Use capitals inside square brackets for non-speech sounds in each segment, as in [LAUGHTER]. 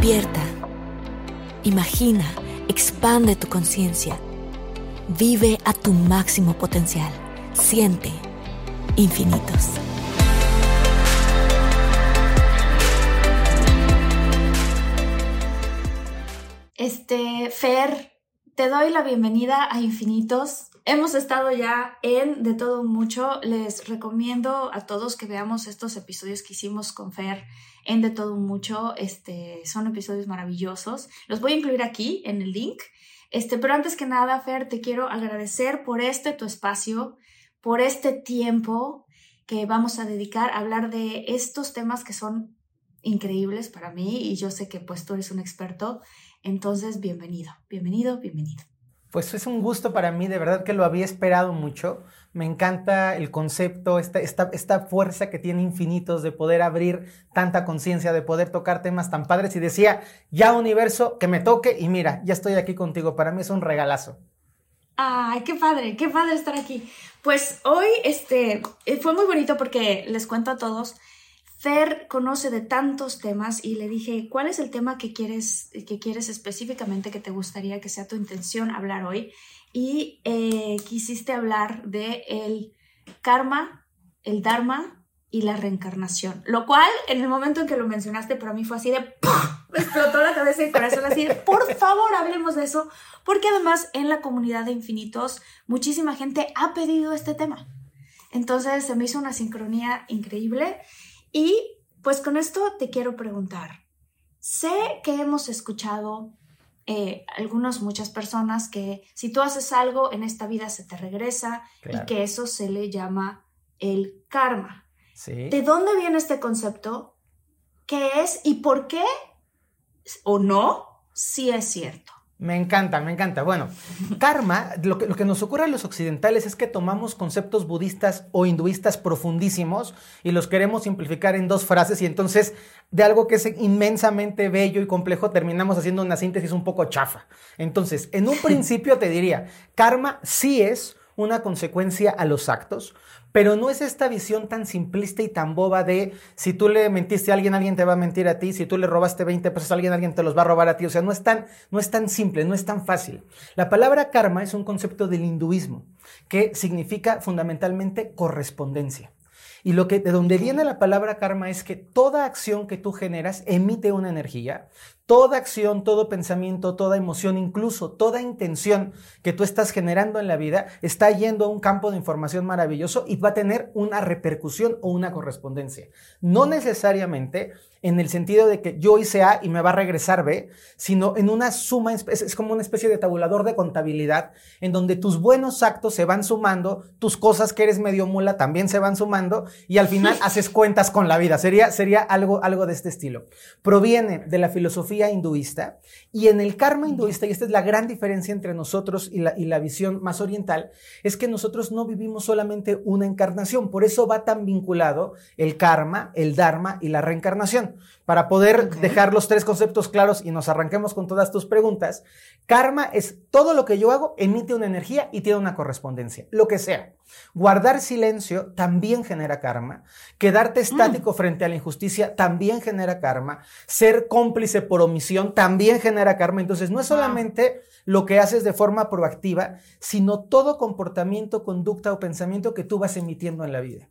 Despierta. Imagina, expande tu conciencia. Vive a tu máximo potencial. Siente infinitos. Este, Fer, te doy la bienvenida a Infinitos. Hemos estado ya en De Todo Mucho. Les recomiendo a todos que veamos estos episodios que hicimos con Fer en De Todo Mucho. Este, son episodios maravillosos. Los voy a incluir aquí en el link. Este, pero antes que nada, Fer, te quiero agradecer por este tu espacio, por este tiempo que vamos a dedicar a hablar de estos temas que son increíbles para mí y yo sé que pues tú eres un experto. Entonces, bienvenido, bienvenido, bienvenido. Pues es un gusto para mí, de verdad que lo había esperado mucho. Me encanta el concepto, esta, esta, esta fuerza que tiene infinitos de poder abrir tanta conciencia, de poder tocar temas tan padres. Y decía, ya universo, que me toque y mira, ya estoy aquí contigo. Para mí es un regalazo. Ay, qué padre, qué padre estar aquí. Pues hoy este, fue muy bonito porque les cuento a todos, Fer conoce de tantos temas y le dije, ¿cuál es el tema que quieres, que quieres específicamente que te gustaría que sea tu intención hablar hoy? Y eh, quisiste hablar de el karma, el dharma y la reencarnación. Lo cual, en el momento en que lo mencionaste, para mí fue así de... Me explotó la cabeza y el corazón así de, por favor, hablemos de eso. Porque además en la comunidad de infinitos, muchísima gente ha pedido este tema. Entonces se me hizo una sincronía increíble. Y pues con esto te quiero preguntar, sé que hemos escuchado eh, algunas, muchas personas que si tú haces algo en esta vida se te regresa y que eso se le llama el karma. ¿De dónde viene este concepto? ¿Qué es y por qué o no si es cierto? Me encanta, me encanta. Bueno, karma, lo que, nos ocurre a los occidentales es que tomamos conceptos budistas o hinduistas profundísimos y los queremos simplificar en dos frases y entonces de algo que es inmensamente bello y complejo terminamos haciendo una síntesis un poco chafa. Entonces, en un principio te diría, karma sí es una consecuencia a los actos, pero no es esta visión tan simplista y tan boba de si tú le mentiste a alguien, alguien te va a mentir a ti, si tú le robaste 20 pesos a alguien, alguien te los va a robar a ti. O sea, no es tan, no es tan simple, no es tan fácil. La palabra karma es un concepto del hinduismo que significa fundamentalmente correspondencia. Y lo que de donde viene la palabra karma es que toda acción que tú generas emite una energía, toda acción, todo pensamiento, toda emoción, incluso toda intención que tú estás generando en la vida está yendo a un campo de información maravilloso y va a tener una repercusión o una correspondencia. No necesariamente en el sentido de que yo hice A y me va a regresar B, sino en una suma, es, como una especie de tabulador de contabilidad en donde tus buenos actos se van sumando, tus cosas que eres medio mula también se van sumando y al final [LAUGHS] haces cuentas con la vida. Sería, sería algo, algo de este estilo. Proviene de la filosofía hinduista y en el karma hinduista, y esta es la gran diferencia entre nosotros y la, y la visión más oriental, es que nosotros no vivimos solamente una encarnación, por eso va tan vinculado el karma, el dharma y la reencarnación para poder dejar los tres conceptos claros y nos arranquemos con todas tus preguntas. Karma es todo lo que yo hago, emite una energía y tiene una correspondencia, lo que sea. Guardar silencio también genera karma. Quedarte estático frente a la injusticia también genera karma. Ser cómplice por omisión también genera karma. Entonces, no es solamente lo que haces de forma proactiva, sino todo comportamiento, conducta o pensamiento que tú vas emitiendo en la vida.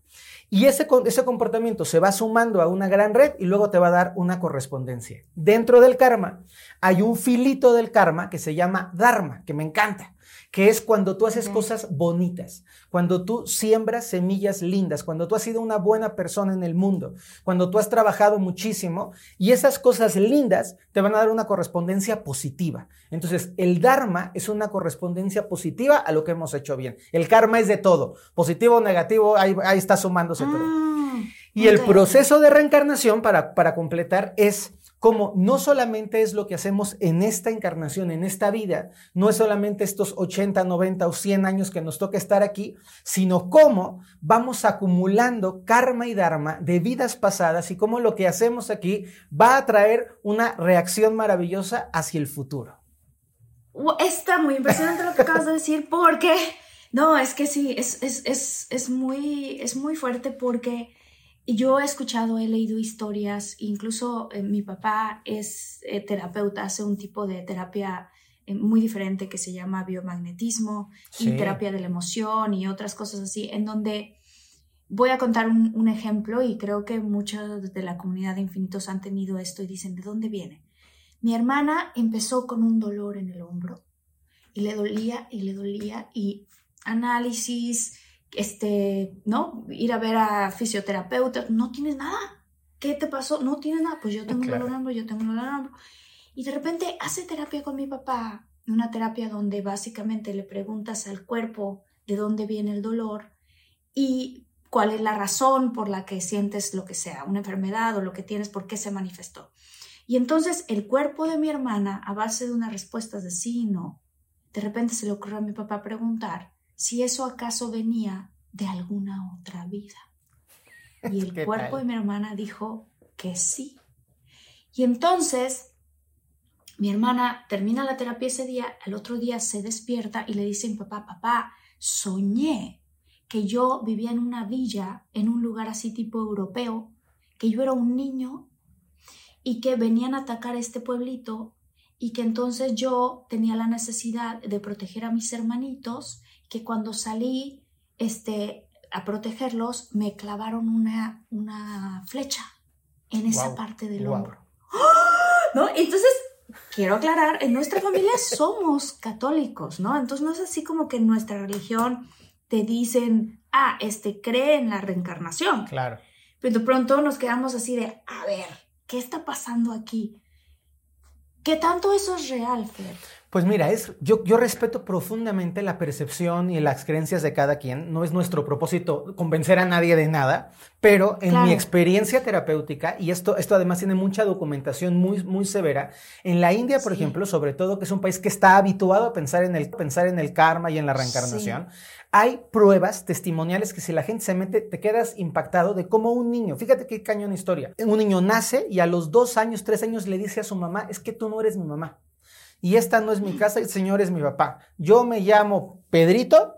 Y ese, ese comportamiento se va sumando a una gran red y luego te va a dar una correspondencia. Dentro del karma hay un filito del karma que se llama dharma, que me encanta que es cuando tú haces cosas bonitas, cuando tú siembras semillas lindas, cuando tú has sido una buena persona en el mundo, cuando tú has trabajado muchísimo y esas cosas lindas te van a dar una correspondencia positiva. Entonces, el Dharma es una correspondencia positiva a lo que hemos hecho bien. El karma es de todo, positivo o negativo, ahí, está sumándose todo. Ah, y el proceso de reencarnación, para, para completar, es como no solamente es lo que hacemos en esta encarnación, en esta vida, no es solamente estos 80, 90 o 100 años que nos toca estar aquí, sino cómo vamos acumulando karma y dharma de vidas pasadas y cómo lo que hacemos aquí va a traer una reacción maravillosa hacia el futuro. Está muy impresionante lo que acabas de decir porque, no, es que sí, es, es, muy, es muy fuerte porque yo he escuchado, he leído historias, incluso eh, mi papá es eh, terapeuta, hace un tipo de terapia eh, muy diferente que se llama biomagnetismo y terapia de la emoción y otras cosas así, en donde voy a contar un, un ejemplo y creo que muchos de la comunidad de infinitos han tenido esto y dicen, ¿de dónde viene? Mi hermana empezó con un dolor en el hombro y le dolía y le dolía y análisis, este, ¿no? Ir a ver a fisioterapeuta, no tienes nada. ¿Qué te pasó? No tienes nada. Pues yo tengo un dolor yo tengo un dolor. Y de repente hace terapia con mi papá, una terapia donde básicamente le preguntas al cuerpo de dónde viene el dolor y cuál es la razón por la que sientes lo que sea, una enfermedad o lo que tienes, por qué se manifestó. Y entonces el cuerpo de mi hermana, a base de unas respuestas de sí y no, de repente se le ocurrió a mi papá preguntar si eso acaso venía de alguna otra vida. Y el [LAUGHS] cuerpo de mi hermana dijo que sí. Y entonces mi hermana termina la terapia ese día, al otro día se despierta y le dice a mi papá, papá, soñé que yo vivía en una villa, en un lugar así tipo europeo, que yo era un niño y que venían a atacar este pueblito y que entonces yo tenía la necesidad de proteger a mis hermanitos que cuando salí este, a protegerlos me clavaron una, una flecha en esa parte del hombro. [GASPS] ¿No? Entonces, quiero aclarar, en nuestra familia [LAUGHS] somos católicos, ¿no? Entonces no es así como que en nuestra religión te dicen, ah, este cree en la reencarnación. Claro. Pero de pronto nos quedamos así de, a ver, ¿qué está pasando aquí? ¿Qué tanto eso es real, Fer? Pues mira, es, yo, yo respeto profundamente la percepción y las creencias de cada quien. No es nuestro propósito convencer a nadie de nada, pero en mi experiencia terapéutica, y esto, esto además tiene mucha documentación muy, muy severa, en la India, por ejemplo, sobre todo, que es un país que está habituado a pensar en el, pensar en el karma y en la reencarnación, hay pruebas testimoniales que si la gente se mete, te quedas impactado de cómo un niño, fíjate qué cañón historia, un niño nace y a los dos años, tres años le dice a su mamá, es que tú no eres mi mamá y esta no es mi casa, el Señor es mi papá. Yo me llamo Pedrito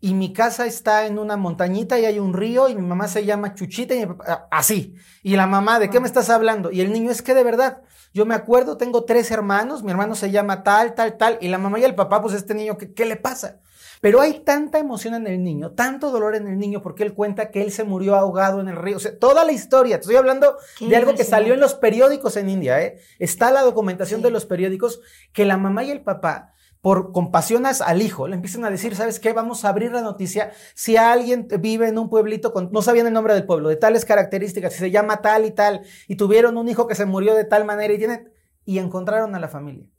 y mi casa está en una montañita y hay un río y mi mamá se llama Chuchita y papá, así. Y la mamá, ¿de qué me estás hablando? Y el niño es que de verdad, yo me acuerdo, tengo tres hermanos, mi hermano se llama tal, tal, tal, y la mamá y el papá, pues este niño, ¿qué, qué le pasa? Pero hay tanta emoción en el niño, tanto dolor en el niño, porque él cuenta que él se murió ahogado en el río. O sea, toda la historia. Te estoy hablando de algo que salió en los periódicos en India. ¿eh? Está la documentación de los periódicos que la mamá y el papá por compasión al hijo, le empiezan a decir, ¿sabes qué? Vamos a abrir la noticia. Si alguien vive en un pueblito con, no sabían el nombre del pueblo, de tales características, si se llama tal y tal, y tuvieron un hijo que se murió de tal manera y tienen, y encontraron a la familia.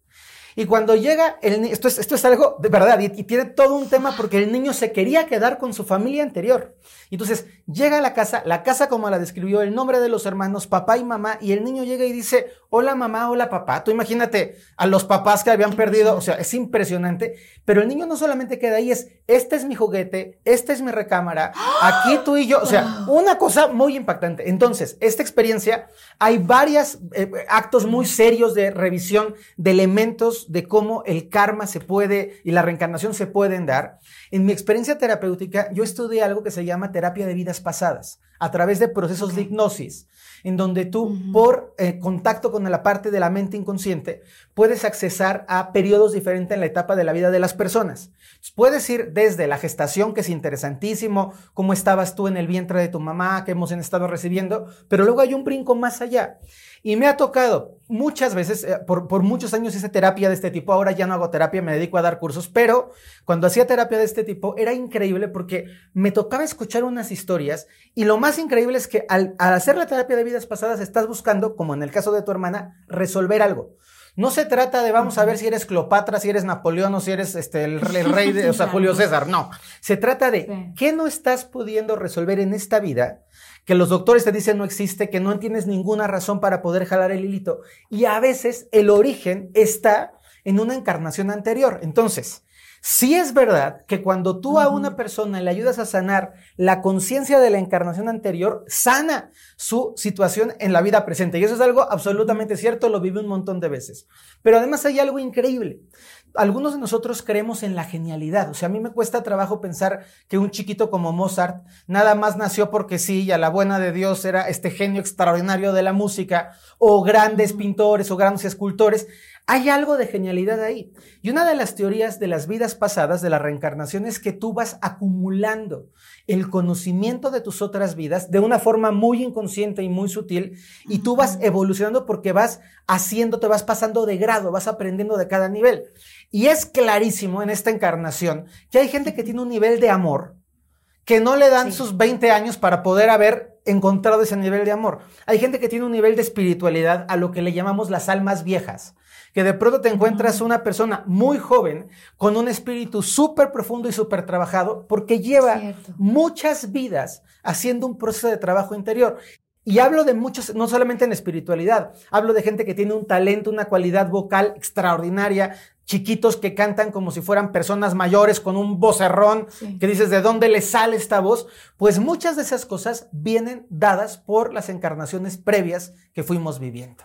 Y cuando llega el niño, esto es, esto es algo de verdad, y, tiene todo un tema porque el niño se quería quedar con su familia anterior. Entonces llega a la casa, la casa como la describió, el nombre de los hermanos, papá y mamá, y el niño llega y dice, hola mamá, hola papá. Tú imagínate a los papás que habían perdido, o sea, es impresionante, pero el niño no solamente queda ahí, es, este es mi juguete, esta es mi recámara, aquí tú y yo, o sea, una cosa muy impactante. Entonces, esta experiencia, hay varios eh, actos muy serios de revisión de elementos de cómo el karma se puede y la reencarnación se pueden dar. En mi experiencia terapéutica, yo estudié algo que se llama terapia de vidas pasadas, a través de procesos de hipnosis en donde tú, por eh, contacto con la parte de la mente inconsciente, puedes accesar a periodos diferentes en la etapa de la vida de las personas. puedes ir desde la gestación, que es interesantísimo, cómo estabas tú en el vientre de tu mamá, qué hemos estado recibiendo, pero luego hay un brinco más allá. Y me ha tocado muchas veces, eh, por, por, muchos años hice terapia de este tipo, ahora ya no hago terapia, me dedico a dar cursos, pero cuando hacía terapia de este tipo era increíble porque me tocaba escuchar unas historias y lo más increíble es que al, al hacer la terapia de vidas pasadas estás buscando, como en el caso de tu hermana, resolver algo. No se trata de vamos a ver si eres Cleopatra, si eres Napoleón o si eres este, el, rey de, o sea, [LAUGHS] Julio César. No. Se trata de qué no estás pudiendo resolver en esta vida que los doctores te dicen no existe, que no tienes ninguna razón para poder jalar el hilito. Y a veces el origen está en una encarnación anterior. Entonces, Sí es verdad que cuando tú a una persona le ayudas a sanar la conciencia de la encarnación anterior, sana su situación en la vida presente. Y eso es algo absolutamente cierto, lo vive un montón de veces. Pero además hay algo increíble algunos de nosotros creemos en la genialidad. O sea, a mí me cuesta trabajo pensar que un chiquito como Mozart nada más nació porque sí y a la buena de Dios era este genio extraordinario de la música, o grandes pintores o grandes escultores. Hay algo de genialidad ahí. Y una de las teorías de las vidas pasadas, de la reencarnación, es que tú vas acumulando el conocimiento de tus otras vidas de una forma muy inconsciente y muy sutil, y tú vas evolucionando porque vas haciendo, te vas pasando de grado, vas aprendiendo de cada nivel. Y es clarísimo en esta encarnación que hay gente que tiene un nivel de amor que no le dan sus 20 años para poder haber encontrado ese nivel de amor. Hay gente que tiene un nivel de espiritualidad a lo que le llamamos las almas viejas, que de pronto te encuentras una persona muy joven con un espíritu súper profundo y súper trabajado porque lleva muchas vidas haciendo un proceso de trabajo interior. Y hablo de muchos, no solamente en espiritualidad, hablo de gente que tiene un talento, una cualidad vocal extraordinaria, chiquitos que cantan como si fueran personas mayores con un vocerrón, que dices, ¿de dónde le sale esta voz? Pues muchas de esas cosas vienen dadas por las encarnaciones previas que fuimos viviendo.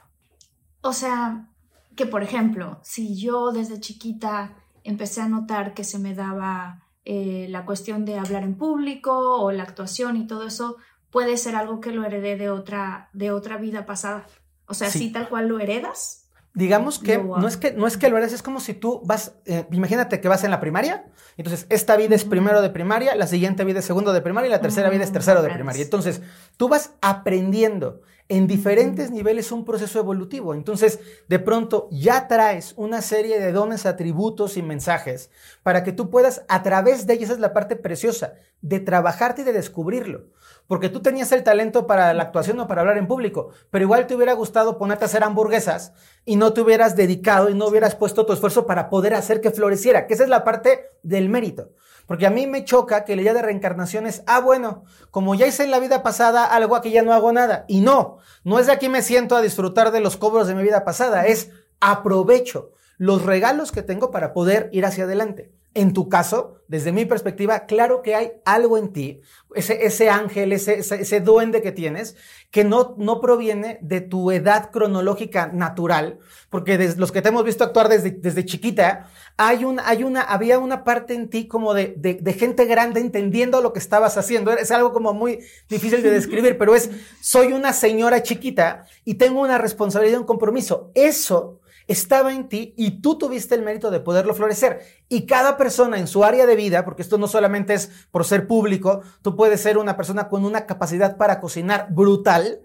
O sea, que por ejemplo, si yo desde chiquita empecé a notar que se me daba eh, la cuestión de hablar en público o la actuación y todo eso, puede ser algo que lo heredé de otra, de otra vida pasada. O sea, sí. tal cual lo heredas. Digamos que no, es que no es que lo heredes, es como si tú vas, eh, imagínate que vas en la primaria, entonces esta vida es primero de primaria, la siguiente vida es segundo de primaria y la tercera vida es tercero de primaria. Entonces, tú vas aprendiendo en diferentes niveles un proceso evolutivo. Entonces, de pronto ya traes una serie de dones, atributos y mensajes para que tú puedas, a través de ellos, esa es la parte preciosa, de trabajarte y de descubrirlo. Porque tú tenías el talento para la actuación o para hablar en público, pero igual te hubiera gustado ponerte a hacer hamburguesas y no te hubieras dedicado y no hubieras puesto tu esfuerzo para poder hacer que floreciera, que esa es la parte del mérito. Porque a mí me choca que la idea de reencarnación es, ah, bueno, como ya hice en la vida pasada algo aquí ya no hago nada. Y no, no es de aquí me siento a disfrutar de los cobros de mi vida pasada, es aprovecho los regalos que tengo para poder ir hacia adelante. En tu caso, desde mi perspectiva, claro que hay algo en ti, ese, ese ángel, ese, ese, duende que tienes, que no, no proviene de tu edad cronológica natural, porque desde los que te hemos visto actuar desde, desde chiquita, hay un, hay una, había una parte en ti como de, de, de gente grande entendiendo lo que estabas haciendo. Es algo como muy difícil de describir, pero es, soy una señora chiquita y tengo una responsabilidad, un compromiso. Eso estaba en ti y tú tuviste el mérito de poderlo florecer. Y cada persona en su área de vida, porque esto no solamente es por ser público, tú puedes ser una persona con una capacidad para cocinar brutal,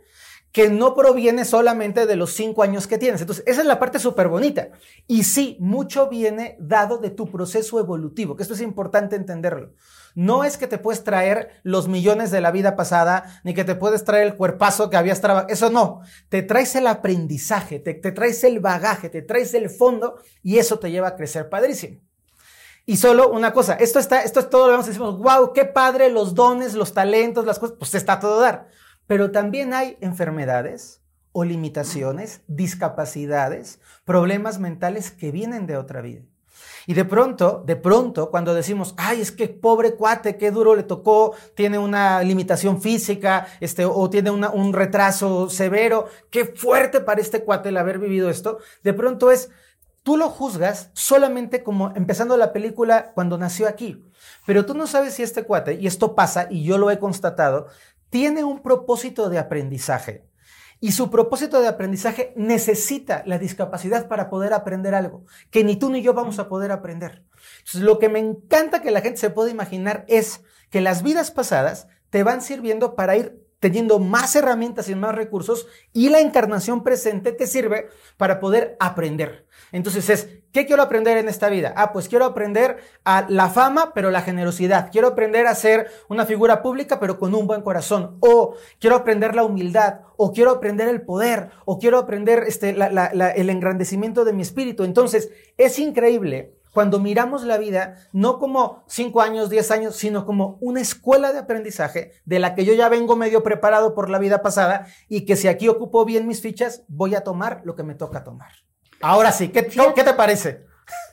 que no proviene solamente de los cinco años que tienes. Entonces, esa es la parte súper bonita. Y sí, mucho viene dado de tu proceso evolutivo, que esto es importante entenderlo. No es que te puedes traer los millones de la vida pasada, ni que te puedes traer el cuerpazo que habías trabajado. Eso no. Te traes el aprendizaje, te, traes el bagaje, te traes el fondo y eso te lleva a crecer padrísimo. Y solo una cosa, esto está, esto es todo lo que decimos, wow, qué padre, los dones, los talentos, las cosas, pues está todo dar. Pero también hay enfermedades o limitaciones, discapacidades, problemas mentales que vienen de otra vida. Y de pronto, de pronto, cuando decimos, ay, es que pobre cuate, qué duro le tocó, tiene una limitación física, este, o tiene un retraso severo, qué fuerte para este cuate el haber vivido esto, de pronto es, tú lo juzgas solamente como empezando la película cuando nació aquí. Pero tú no sabes si este cuate, y esto pasa, y yo lo he constatado, tiene un propósito de aprendizaje. Y su propósito de aprendizaje necesita la discapacidad para poder aprender algo, que ni tú ni yo vamos a poder aprender. Lo que me encanta que la gente se pueda imaginar es que las vidas pasadas te van sirviendo para ir teniendo más herramientas y más recursos y la encarnación presente te sirve para poder aprender. Entonces es, ¿qué quiero aprender en esta vida? Ah, pues quiero aprender a la fama, pero la generosidad. Quiero aprender a ser una figura pública, pero con un buen corazón. O quiero aprender la humildad, o quiero aprender el poder, o quiero aprender este, el engrandecimiento de mi espíritu. Entonces, es increíble cuando miramos la vida no como 5 años, 10 años, sino como una escuela de aprendizaje de la que yo ya vengo medio preparado por la vida pasada y que si aquí ocupo bien mis fichas, voy a tomar lo que me toca tomar. Ahora sí, ¿qué, ¿qué te parece?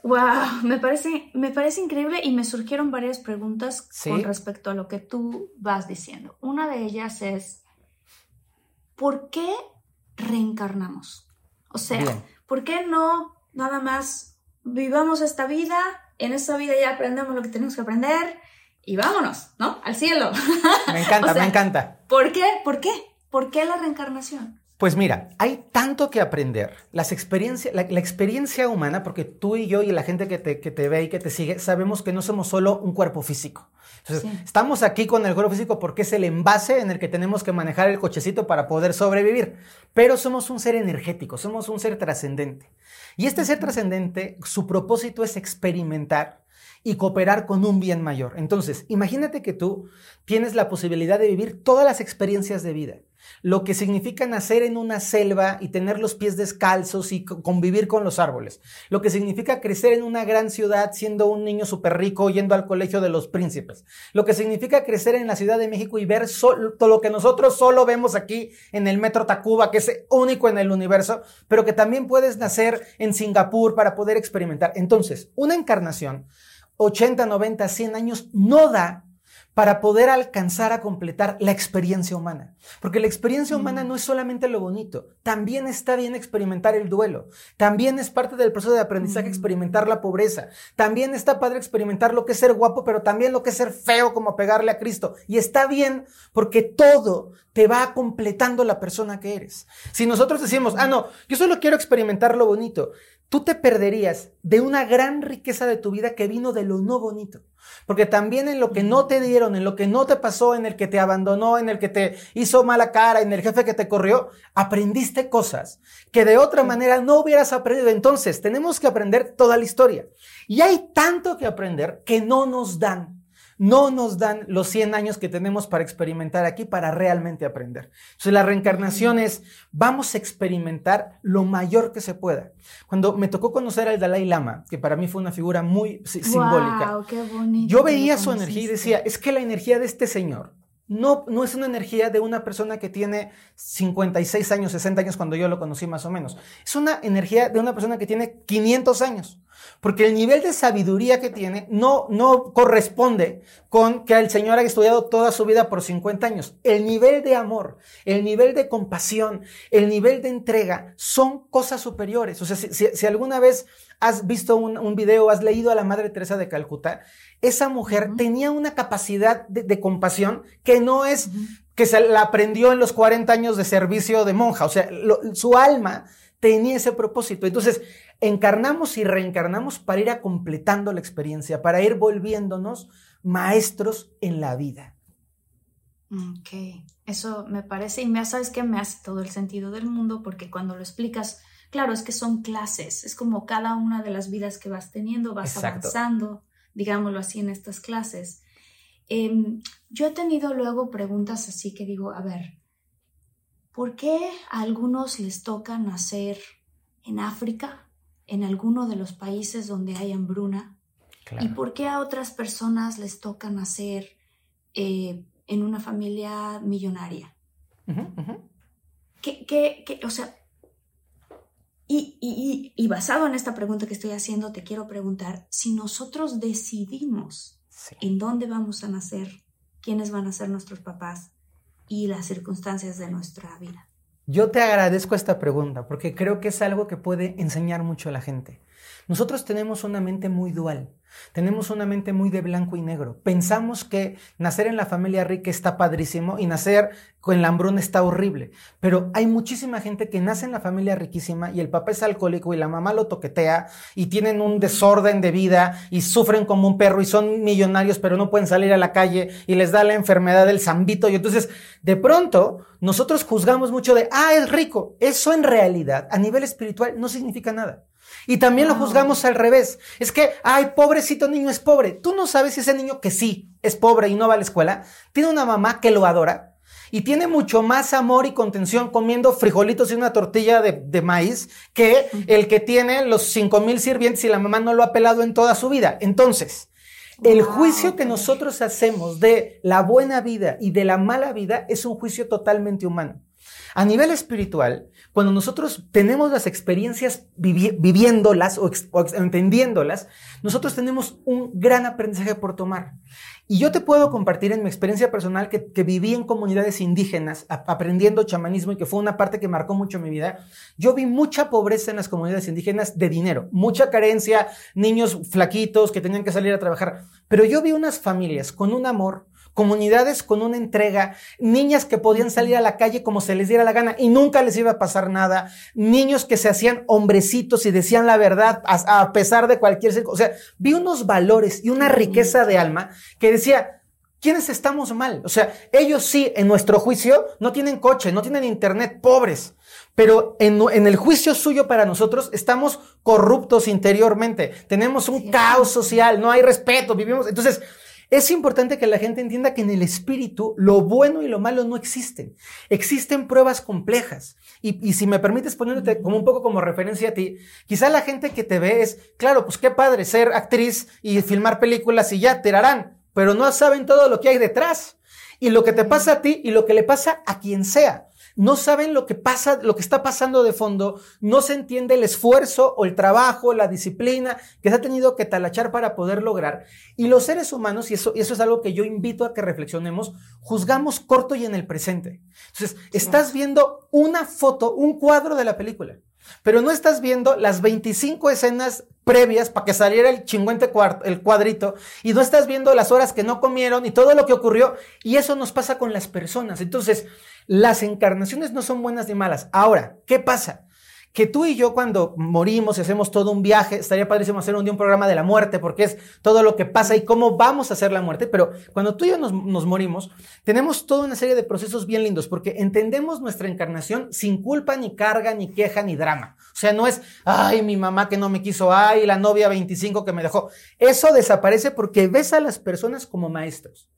Wow, me parece, me parece increíble y me surgieron varias preguntas con respecto a lo que tú vas diciendo. Una de ellas es, ¿por qué reencarnamos? O sea, ¿por qué no nada más vivamos esta vida, en esta vida ya aprendemos lo que tenemos que aprender y vámonos, ¿no? Al cielo. Me encanta, [LAUGHS] me encanta. ¿Por qué? ¿Por qué? ¿Por qué la reencarnación? Pues mira, hay tanto que aprender. Las experiencias, la, experiencia humana, porque tú y yo y la gente que te, que te, ve y que te sigue, sabemos que no somos solo un cuerpo físico. Entonces, estamos aquí con el cuerpo físico porque es el envase en el que tenemos que manejar el cochecito para poder sobrevivir. Pero somos un ser energético, somos un ser trascendente. Y este ser trascendente, su propósito es experimentar y cooperar con un bien mayor. Entonces, imagínate que tú tienes la posibilidad de vivir todas las experiencias de vida lo que significa nacer en una selva y tener los pies descalzos y convivir con los árboles, lo que significa crecer en una gran ciudad siendo un niño súper rico yendo al colegio de los príncipes, lo que significa crecer en la Ciudad de México y ver todo lo que nosotros solo vemos aquí en el Metro Tacuba, que es único en el universo, pero que también puedes nacer en Singapur para poder experimentar. Entonces, una encarnación, 80, 90, 100 años, no da para poder alcanzar a completar la experiencia humana. Porque la experiencia humana no es solamente lo bonito, también está bien experimentar el duelo, también es parte del proceso de aprendizaje experimentar la pobreza, también está padre experimentar lo que es ser guapo, pero también lo que es ser feo como pegarle a Cristo. Y está bien porque todo te va completando la persona que eres. Si nosotros decimos, ah, no, yo solo quiero experimentar lo bonito, tú te perderías de una gran riqueza de tu vida que vino de lo no bonito. Porque también en lo que no te dieron, en lo que no te pasó, en el que te abandonó, en el que te hizo mala cara, en el jefe que te corrió, aprendiste cosas que de otra manera no hubieras aprendido. Entonces, tenemos que aprender toda la historia. Y hay tanto que aprender que no nos dan no nos dan los 100 años que tenemos para experimentar aquí para realmente aprender. Entonces la reencarnación es, vamos a experimentar lo mayor que se pueda. Cuando me tocó conocer al Dalai Lama, que para mí fue una figura muy simbólica, yo veía su energía y decía, es que la energía de este señor no, no es una energía de una persona que tiene 56 años, 60 años cuando yo lo conocí más o menos. Es una energía de una persona que tiene 500 años. Porque el nivel de sabiduría que tiene no, no corresponde con que el Señor haya estudiado toda su vida por 50 años. El nivel de amor, el nivel de compasión, el nivel de entrega son cosas superiores. O sea, si, alguna vez has visto un, un, video, has leído a la Madre Teresa de Calcuta, esa mujer tenía una capacidad de, compasión que no es que se la aprendió en los 40 años de servicio de monja. O sea, su alma tenía ese propósito. Entonces, encarnamos y reencarnamos para ir a completando la experiencia, para ir volviéndonos maestros en la vida. Ok, eso me parece, y me sabes que me hace todo el sentido del mundo, porque cuando lo explicas, claro, es que son clases, es como cada una de las vidas que vas teniendo, vas avanzando, digámoslo así, en estas clases. Em, yo he tenido luego preguntas así que digo, a ver, ¿Por qué a algunos les toca nacer en África, en alguno de los países donde hay hambruna? ¿Y por qué a otras personas les toca nacer eh, en una familia millonaria? ¿Qué, o sea, y, y, basado en esta pregunta que estoy haciendo, te quiero preguntar, si nosotros decidimos en dónde vamos a nacer, quiénes van a ser nuestros papás, y las circunstancias de nuestra vida? Yo te agradezco esta pregunta porque creo que es algo que puede enseñar mucho a la gente. Nosotros tenemos una mente muy dual. Tenemos una mente muy de blanco y negro. Pensamos que nacer en la familia rica está padrísimo y nacer con la hambruna está horrible. Pero hay muchísima gente que nace en la familia riquísima y el papá es alcohólico y la mamá lo toquetea y tienen un desorden de vida y sufren como un perro y son millonarios pero no pueden salir a la calle y les da la enfermedad del zambito. Y entonces, de pronto, nosotros juzgamos mucho de, ah, es rico. Eso en realidad, a nivel espiritual, no significa nada. Y también lo juzgamos al revés. Es que, ay, pobrecito niño es pobre. Tú no sabes si ese niño que sí es pobre y no va a la escuela, tiene una mamá que lo adora y tiene mucho más amor y contención comiendo frijolitos y una tortilla de, maíz que el que tiene los cinco mil sirvientes y la mamá no lo ha pelado en toda su vida. Entonces, el juicio que nosotros hacemos de la buena vida y de la mala vida es un juicio totalmente humano. A nivel espiritual, cuando nosotros tenemos las experiencias viviéndolas o, entendiéndolas, nosotros tenemos un gran aprendizaje por tomar. Y yo te puedo compartir en mi experiencia personal que, viví en comunidades indígenas aprendiendo chamanismo y que fue una parte que marcó mucho mi vida. Yo vi mucha pobreza en las comunidades indígenas de dinero, mucha carencia, niños flaquitos que tenían que salir a trabajar. Pero yo vi unas familias con un amor, comunidades con una entrega, niñas que podían salir a la calle como se les diera la gana y nunca les iba a pasar nada, niños que se hacían hombrecitos y decían la verdad a, pesar de cualquier... O sea, vi unos valores y una riqueza de alma que decía, ¿quiénes estamos mal? O sea, ellos sí, en nuestro juicio, no tienen coche, no tienen internet, pobres. Pero en, en, el juicio suyo para nosotros estamos corruptos interiormente. Tenemos un caos social, no hay respeto, vivimos. Entonces, es importante que la gente entienda que en el espíritu lo bueno y lo malo no existen. Existen pruebas complejas. Y, si me permites poniéndote como un poco como referencia a ti, quizá la gente que te ve es, claro, pues qué padre ser actriz y filmar películas y ya, tirarán, pero no saben todo lo que hay detrás. Y lo que te pasa a ti y lo que le pasa a quien sea no saben lo que pasa, lo que está pasando de fondo, no se entiende el esfuerzo o el trabajo, la disciplina que se ha tenido que talachar para poder lograr. Y los seres humanos, y eso, eso es algo que yo invito a que reflexionemos, juzgamos corto y en el presente. Entonces, estás viendo una foto, un cuadro de la película. Pero no estás viendo las 25 escenas previas para que saliera el chingüente el cuadrito y no estás viendo las horas que no comieron y todo lo que ocurrió y eso nos pasa con las personas. Entonces, las encarnaciones no son buenas ni malas. Ahora, ¿qué pasa? que tú y yo cuando morimos y hacemos todo un viaje, estaría padrísimo hacer un programa de la muerte, porque es todo lo que pasa y cómo vamos a hacer la muerte, pero cuando tú y yo nos, nos morimos, tenemos toda una serie de procesos bien lindos, porque entendemos nuestra encarnación sin culpa, ni carga, ni queja, ni drama. O sea, no es, ay, mi mamá que no me quiso, ay, la novia 25 que me dejó. Eso desaparece porque ves a las personas como maestros.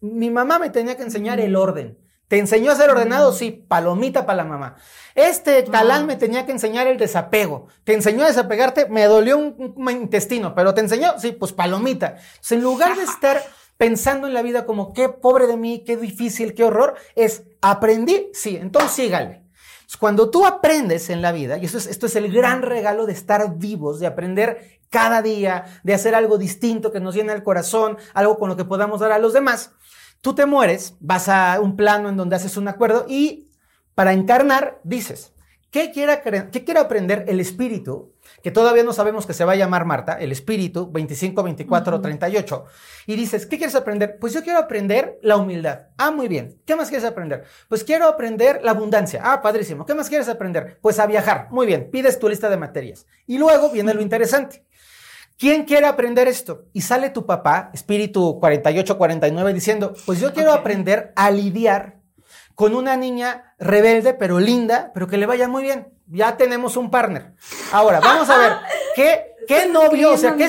Mi mamá me tenía que enseñar el orden. ¿Te enseñó a ser ordenado? Sí, palomita para la mamá. Este talán me tenía que enseñar el desapego. ¿Te enseñó a desapegarte? Me dolió un, intestino, pero ¿te enseñó? Sí, pues palomita. en lugar de estar pensando en la vida como qué pobre de mí, qué difícil, qué horror, es aprendí, sí, entonces sígale. Cuando tú aprendes en la vida, y eso es, esto es el gran regalo de estar vivos, de aprender cada día, de hacer algo distinto que nos llene el corazón, algo con lo que podamos dar a los demás, Tú te mueres, vas a un plano en donde haces un acuerdo y para encarnar dices, ¿qué quiere, qué quiere aprender el espíritu? Que todavía no sabemos que se va a llamar Marta, el espíritu 25, 24, 38. Y dices, ¿qué quieres aprender? Pues yo quiero aprender la humildad. Ah, muy bien. ¿Qué más quieres aprender? Pues quiero aprender la abundancia. Ah, padrísimo. ¿Qué más quieres aprender? Pues a viajar. Muy bien. Pides tu lista de materias. Y luego viene lo interesante. ¿Quién quiere aprender esto? Y sale tu papá, espíritu 48-49, diciendo, pues yo quiero aprender a lidiar con una niña rebelde, pero linda, pero que le vaya muy bien. Ya tenemos un partner. Ahora, vamos a ver, [LAUGHS] ¿qué, qué novio, o sea, qué,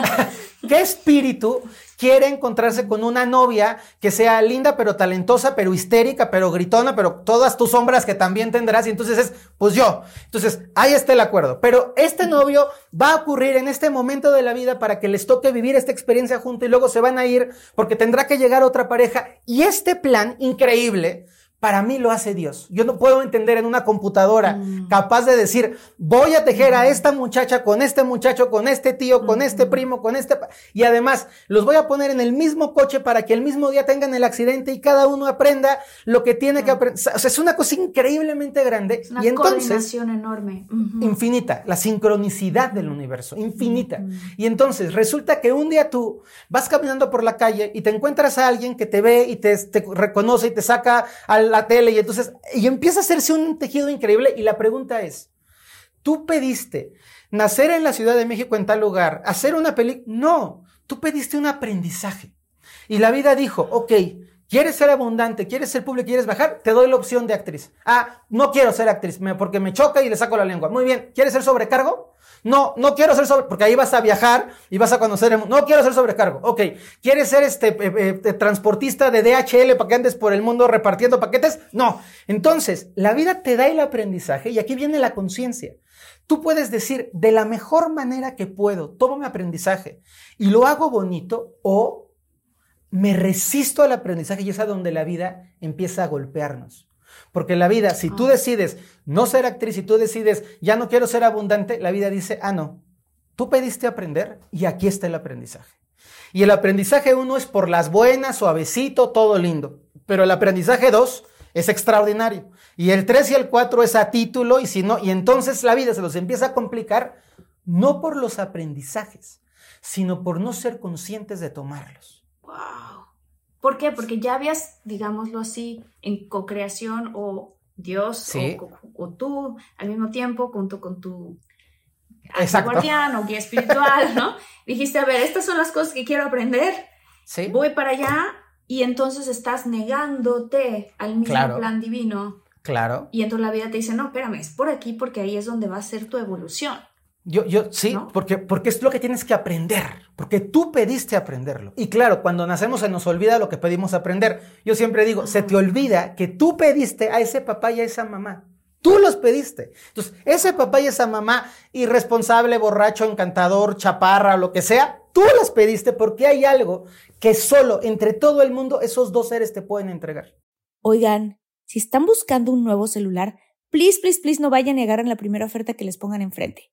[LAUGHS] qué espíritu quiere encontrarse con una novia que sea linda, pero talentosa, pero histérica, pero gritona, pero todas tus sombras que también tendrás. Y entonces es, pues yo. Entonces, ahí está el acuerdo. Pero este novio va a ocurrir en este momento de la vida para que les toque vivir esta experiencia junto y luego se van a ir porque tendrá que llegar otra pareja. Y este plan increíble para mí lo hace Dios. Yo no puedo entender en una computadora Mm. capaz de decir, voy a tejer a esta muchacha con este muchacho, con este tío, con este primo, con este... pa-". Y además, los voy a poner en el mismo coche para que el mismo día tengan el accidente y cada uno aprenda lo que tiene que aprender. O sea, es una cosa increíblemente grande. Es una y entonces, coordinación enorme. Infinita, la sincronicidad del universo, infinita. Y entonces resulta que un día tú vas caminando por la calle y te encuentras a alguien que te ve y te, te reconoce y te saca a la tele y entonces y empieza a hacerse un tejido increíble y la pregunta es, ¿tú pediste nacer en la Ciudad de México en tal lugar, hacer una película? No, tú pediste un aprendizaje. Y la vida dijo, ok, ¿Quieres ser abundante? ¿Quieres ser público? ¿Quieres bajar? Te doy la opción de actriz. Ah, no quiero ser actriz porque me choca y le saco la lengua. Muy bien. ¿Quieres ser sobrecargo? No, no quiero ser sobre, porque ahí vas a viajar y vas a conocer el mundo. No quiero ser sobrecargo. Ok. ¿Quieres ser este eh, eh, transportista de DHL para que andes por el mundo repartiendo paquetes? No. Entonces, la vida te da el aprendizaje y aquí viene la conciencia. Tú puedes decir, de la mejor manera que puedo, tomo mi aprendizaje y lo hago bonito o me resisto al aprendizaje y es a donde la vida empieza a golpearnos. Porque la vida, si tú decides no ser actriz, si tú decides ya no quiero ser abundante, la vida dice, ah, no, tú pediste aprender y aquí está el aprendizaje. Y el aprendizaje uno es por las buenas, suavecito, todo lindo. Pero el aprendizaje dos es extraordinario. Y el tres y el cuatro es a título y si no, y entonces la vida se los empieza a complicar no por los aprendizajes, sino por no ser conscientes de tomarlos. Wow. ¿Por qué? Porque ya habías, digámoslo así, en co-creación o Dios Sí. o, o tú al mismo tiempo junto con tu guardián o guía espiritual, ¿no? [LAUGHS] Dijiste, a ver, estas son las cosas que quiero aprender, ¿Sí? voy para allá y entonces estás negándote al mismo Claro. plan divino Claro. y entonces la vida te dice, no, espérame, es por aquí porque ahí es donde va a ser tu evolución. Yo, yo, sí, ¿No? porque, porque es lo que tienes que aprender, porque tú pediste aprenderlo. Y claro, cuando nacemos se nos olvida lo que pedimos aprender. Yo siempre digo, se te olvida que tú pediste a ese papá y a esa mamá. Tú los pediste. Entonces, ese papá y esa mamá, irresponsable, borracho, encantador, chaparra, lo que sea, tú las pediste porque hay algo que solo entre todo el mundo esos dos seres te pueden entregar. Oigan, si están buscando un nuevo celular, please, please, please no vayan a negar en la primera oferta que les pongan enfrente.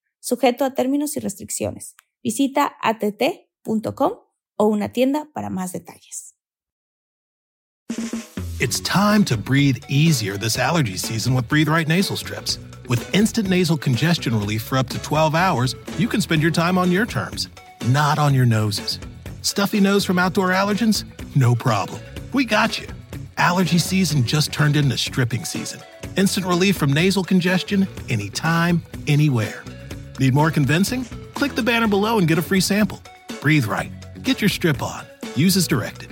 sujeto a términos y restricciones. Visita att.com o una tienda para más detalles. It's time to breathe easier this allergy season with Breathe Right nasal strips. With instant nasal congestion relief for up to 12 hours, you can spend your time on your terms, not on your noses. Stuffy nose from outdoor allergens? No problem. We got you. Allergy season just turned into stripping season. Instant relief from nasal congestion anytime, anywhere. Need more convincing? Click the banner below and get a free sample. Breathe Right. Get your strip on. Use as directed.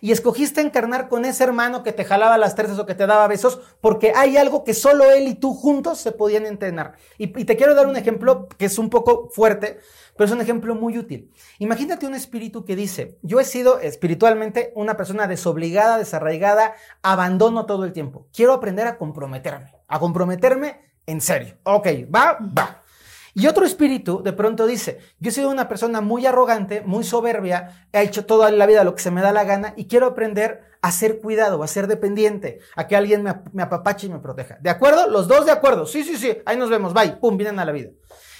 y escogiste encarnar con ese hermano que te jalaba las treces o que te daba besos, porque hay algo que solo él y tú juntos se podían entrenar. Y te quiero dar un ejemplo que es un poco fuerte, pero es un ejemplo muy útil. Imagínate un espíritu que dice, yo he sido espiritualmente una persona desobligada, desarraigada, abandono todo el tiempo. Quiero aprender a comprometerme, a comprometerme en serio. Ok, va, va. Y otro espíritu de pronto dice, yo he sido una persona muy arrogante, muy soberbia, he hecho toda la vida lo que se me da la gana y quiero aprender a ser cuidado, a ser dependiente, a que alguien me, me apapache y me proteja. ¿De acuerdo? Los dos de acuerdo. Sí, sí, sí. Ahí nos vemos. Bye. Pum, vienen a la vida.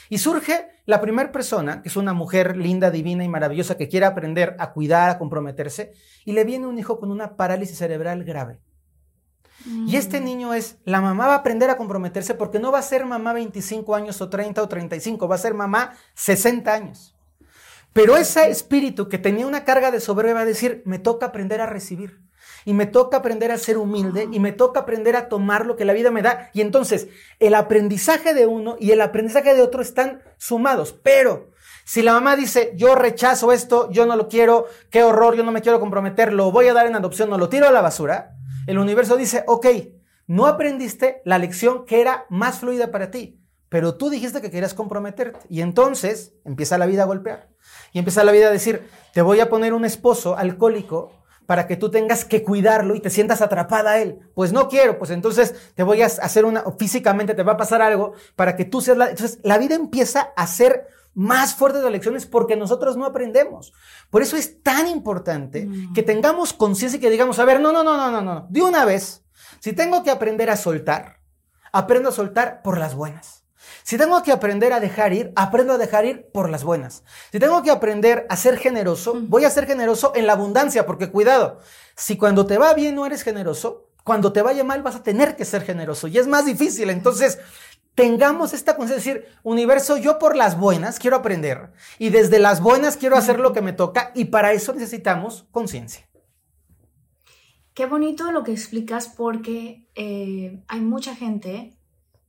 Y surge la primera persona, que es una mujer linda, divina y maravillosa que quiere aprender a cuidar, a comprometerse, y le viene un hijo con una parálisis cerebral grave. Y este niño es, la mamá va a aprender a comprometerse porque no va a ser mamá 25 años o 30 o 35, va a ser mamá 60 años. Pero ese espíritu que tenía una carga de soberbia va a decir, me toca aprender a recibir. Y me toca aprender a ser humilde y me toca aprender a tomar lo que la vida me da. Y entonces el aprendizaje de uno y el aprendizaje de otro están sumados. Pero Si la mamá dice, yo rechazo esto, yo no lo quiero, qué horror, yo no me quiero comprometer, lo voy a dar en adopción, no lo tiro a la basura, el universo dice, ok, no aprendiste la lección que era más fluida para ti, pero tú dijiste que querías comprometerte. Y entonces empieza la vida a golpear. Y empieza la vida a decir, te voy a poner un esposo alcohólico para que tú tengas que cuidarlo y te sientas atrapada a él. Pues no quiero, pues entonces te voy a hacer una, físicamente te va a pasar algo para que tú seas la... Entonces la vida empieza a ser más fuerte de lecciones porque nosotros no aprendemos. Por eso es tan importante mm. que tengamos conciencia y que digamos, a ver, no, no, no, no, no, no, de una vez, si tengo que aprender a soltar, aprendo a soltar por las buenas. Si tengo que aprender a dejar ir, aprendo a dejar ir por las buenas. Si tengo que aprender a ser generoso, voy a ser generoso en la abundancia, porque cuidado, si cuando te va bien no eres generoso, cuando te vaya mal vas a tener que ser generoso y es más difícil. Entonces, tengamos esta conciencia de decir, universo, yo por las buenas quiero aprender y desde las buenas quiero hacer lo que me toca y para eso necesitamos conciencia. Qué bonito lo que explicas porque eh, hay mucha gente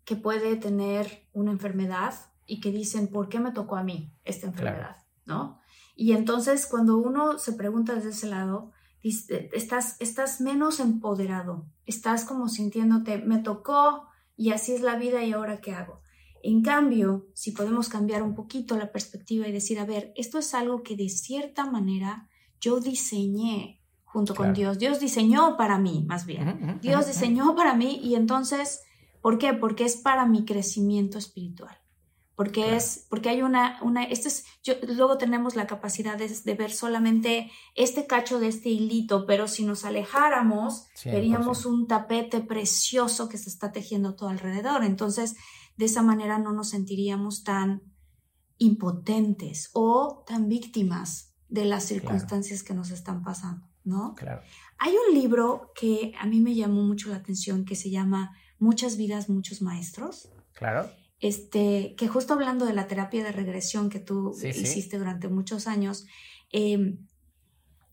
que puede tener una enfermedad y que dicen, ¿por qué me tocó a mí esta enfermedad? ¿No? Y entonces cuando uno se pregunta desde ese lado, estás, estás menos empoderado, estás como sintiéndote, me tocó y así es la vida y ahora qué hago. En cambio, si podemos cambiar un poquito la perspectiva y decir, a ver, esto es algo que de cierta manera yo diseñé junto con Dios. Dios diseñó para mí, más bien. Dios diseñó para mí y entonces ¿Por qué? Porque es para mi crecimiento espiritual. Porque es, porque hay una, una, este es, yo, luego tenemos la capacidad de, ver solamente este cacho de este hilito, pero si nos alejáramos, veríamos un tapete precioso que se está tejiendo todo alrededor. Entonces, de esa manera no nos sentiríamos tan impotentes o tan víctimas de las circunstancias que nos están pasando, ¿no? Claro. Hay un libro que a mí me llamó mucho la atención que se llama Muchas vidas, muchos maestros. Claro. Este, que justo hablando de la terapia de regresión que tú hiciste durante muchos años, em,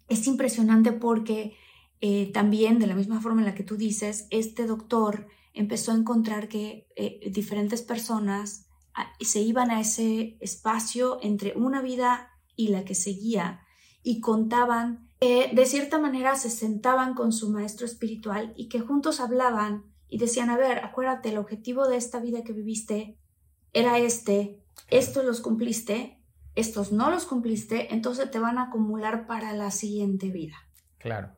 es impresionante porque eh, también, de la misma forma en la que tú dices, este doctor empezó a encontrar que eh, diferentes personas ah, se iban a ese espacio entre una vida y la que seguía y contaban, de cierta manera se sentaban con su maestro espiritual y que juntos hablaban y decían, a ver, acuérdate, el objetivo de esta vida que viviste era este, estos los cumpliste, estos no los cumpliste, entonces te van a acumular para la siguiente vida. Claro.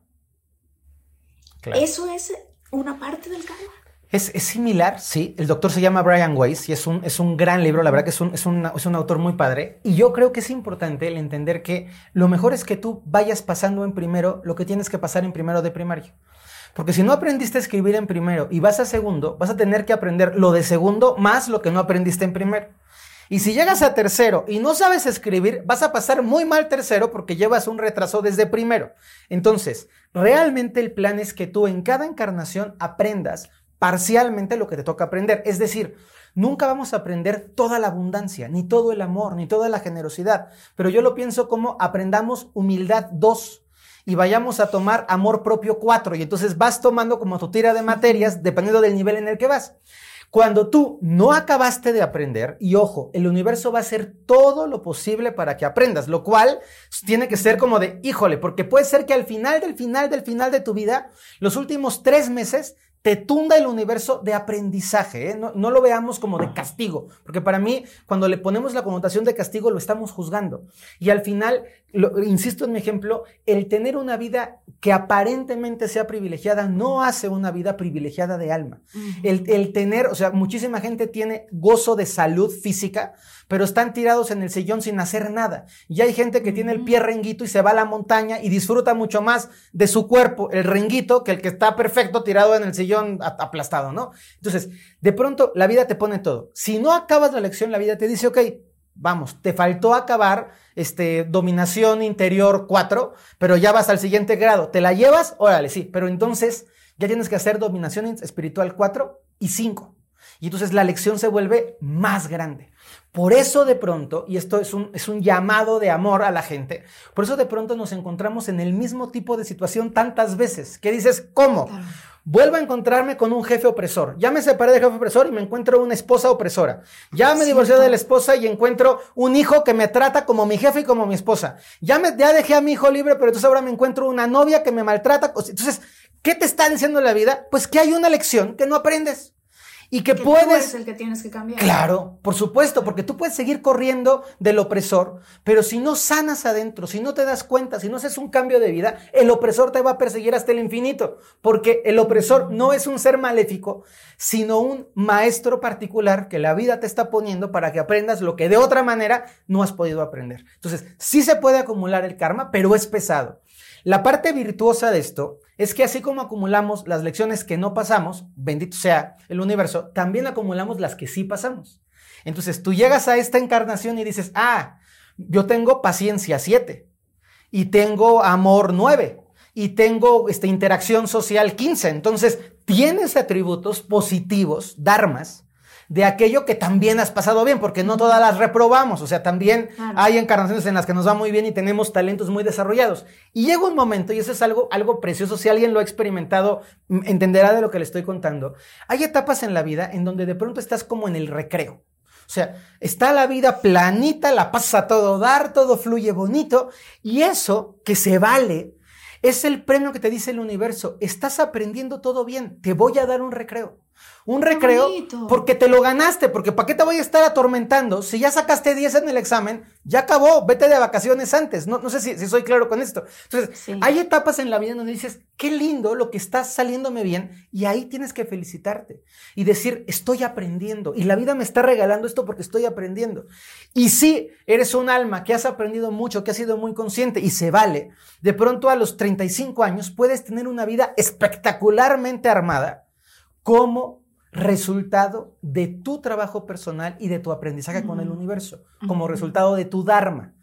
Eso es una parte del karma. Es, similar, sí. El doctor se llama Brian Weiss y es un, es un gran libro, la verdad que es un, es, es un autor muy padre. Y yo creo que es importante el entender que lo mejor es que tú vayas pasando en primero lo que tienes que pasar en primero de primario. Porque si no aprendiste a escribir en primero y vas a segundo, vas a tener que aprender lo de segundo más lo que no aprendiste en primero. Y si llegas a tercero y no sabes escribir, vas a pasar muy mal tercero porque llevas un retraso desde primero. Entonces, realmente el plan es que tú en cada encarnación aprendas parcialmente lo que te toca aprender. Es decir, nunca vamos a aprender toda la abundancia, ni todo el amor, ni toda la generosidad. Pero yo lo pienso como aprendamos humildad 2 y vayamos a tomar amor propio 4 y entonces vas tomando como tu tira de materias dependiendo del nivel en el que vas. Cuando tú no acabaste de aprender, y ojo, el universo va a hacer todo lo posible para que aprendas, lo cual tiene que ser como de, híjole, porque puede ser que al final del final del final de tu vida, los últimos tres meses, te tunda el universo de aprendizaje, ¿eh? no, lo veamos como de castigo, porque para mí cuando le ponemos la connotación de castigo lo estamos juzgando. Y al final, insisto en mi ejemplo, el tener una vida que aparentemente sea privilegiada no hace una vida privilegiada de alma. el, el tener, o sea, muchísima gente tiene gozo de salud física, pero están tirados en el sillón sin hacer nada. Y hay gente que tiene el pie renguito y se va a la montaña y disfruta mucho más de su cuerpo, el renguito, que el que está perfecto tirado en el sillón aplastado, ¿no? Entonces, de pronto la vida te pone todo. Si no acabas la lección, la vida te dice, ok, vamos, te faltó acabar este, dominación interior 4, pero ya vas al siguiente grado. ¿Te la llevas? Órale, sí, pero entonces ya tienes que hacer dominación espiritual 4 y 5. Y entonces la lección se vuelve más grande. Por eso de pronto, y esto es un, es un llamado de amor a la gente, por eso de pronto nos encontramos en el mismo tipo de situación tantas veces. ¿Qué dices? ¿Cómo? Vuelvo a encontrarme con un jefe opresor. Ya me separé del jefe opresor y me encuentro una esposa opresora. Ya me divorcié de la esposa y encuentro un hijo que me trata como mi jefe y como mi esposa. Ya, me, ya dejé a mi hijo libre, pero entonces ahora me encuentro una novia que me maltrata. Entonces, ¿qué te está diciendo la vida? Pues que hay una lección que no aprendes. Y que, puedes. Tú eres el que tienes que cambiar. Claro, por supuesto, porque tú puedes seguir corriendo del opresor, pero si no sanas adentro, si no te das cuenta, si no haces un cambio de vida, el opresor te va a perseguir hasta el infinito. Porque el opresor no es un ser maléfico, sino un maestro particular que la vida te está poniendo para que aprendas lo que de otra manera no has podido aprender. Entonces, sí se puede acumular el karma, pero es pesado. La parte virtuosa de esto es que así como acumulamos las lecciones que no pasamos, bendito sea el universo, también acumulamos las que sí pasamos. Entonces tú llegas a esta encarnación y dices, ah, yo tengo paciencia 7 y tengo amor 9 y tengo esta interacción social 15. Entonces tienes atributos positivos, dharmas, de aquello que también has pasado bien, porque no todas las reprobamos, o sea, también hay encarnaciones en las que nos va muy bien y tenemos talentos muy desarrollados. Y llega un momento, y eso es algo, algo precioso, si alguien lo ha experimentado, entenderá de lo que le estoy contando. Hay etapas en la vida en donde de pronto estás como en el recreo. O sea, está la vida planita, la pasa todo dar, todo fluye bonito, y eso que se vale es el premio que te dice el universo. Estás aprendiendo todo bien, te voy a dar un recreo un recreo porque te lo ganaste, porque ¿para qué te voy a estar atormentando? Si ya sacaste 10 en el examen, ya acabó, vete de vacaciones antes. No, no sé si, soy claro con esto. Entonces, hay etapas en la vida donde dices, qué lindo lo que está saliéndome bien, y ahí tienes que felicitarte y decir, estoy aprendiendo, y la vida me está regalando esto porque estoy aprendiendo. Y si eres un alma que has aprendido mucho, que has sido muy consciente y se vale, de pronto a los 35 años puedes tener una vida espectacularmente armada como resultado de tu trabajo personal y de tu aprendizaje con el universo, como resultado de tu Dharma.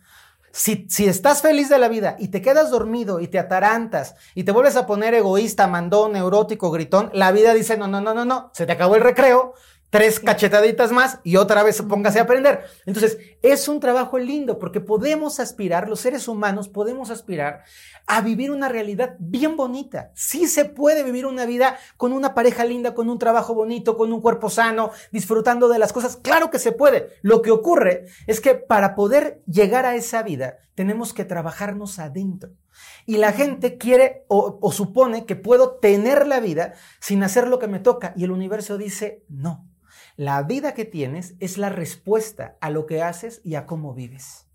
Si, si, estás feliz de la vida y te quedas dormido y te atarantas y te vuelves a poner egoísta, mandón, neurótico, gritón, la vida dice, no, no, no, no, no, se te acabó el recreo, tres cachetaditas más y otra vez póngase a aprender. Entonces, es un trabajo lindo porque podemos aspirar, los seres humanos podemos aspirar a vivir una realidad bien bonita. Sí se puede vivir una vida con una pareja linda, con un trabajo bonito, con un cuerpo sano, disfrutando de las cosas. Claro que se puede. Lo que ocurre es que para poder llegar a esa vida tenemos que trabajarnos adentro. Y la gente quiere o, o supone que puedo tener la vida sin hacer lo que me toca. Y el universo dice, no. La vida que tienes es la respuesta a lo que haces y a cómo vives.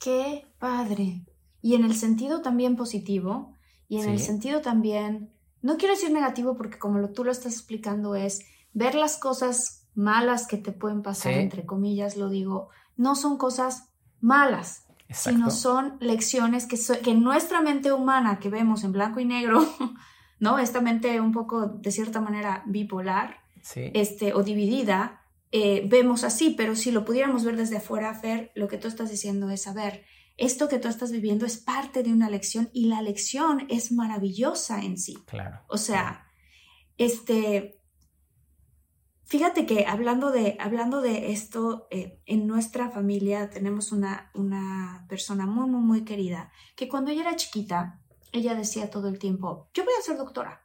Qué padre. Y en el sentido también positivo, y en el sentido también, no quiero decir negativo porque como lo, tú lo estás explicando es ver las cosas malas que te pueden pasar, entre comillas lo digo, no son cosas malas, sino son lecciones que, que nuestra mente humana que vemos en blanco y negro, [LAUGHS] ¿no? Esta mente un poco de cierta manera bipolar, este, o dividida, eh, vemos así, pero si lo pudiéramos ver desde afuera, Fer, lo que tú estás diciendo es, a ver, esto que tú estás viviendo es parte de una lección y la lección es maravillosa en sí. Claro. O sea, este, fíjate que hablando de, hablando de esto, eh, en nuestra familia tenemos una, una persona muy, muy, muy querida, que cuando ella era chiquita, ella decía todo el tiempo, yo voy a ser doctora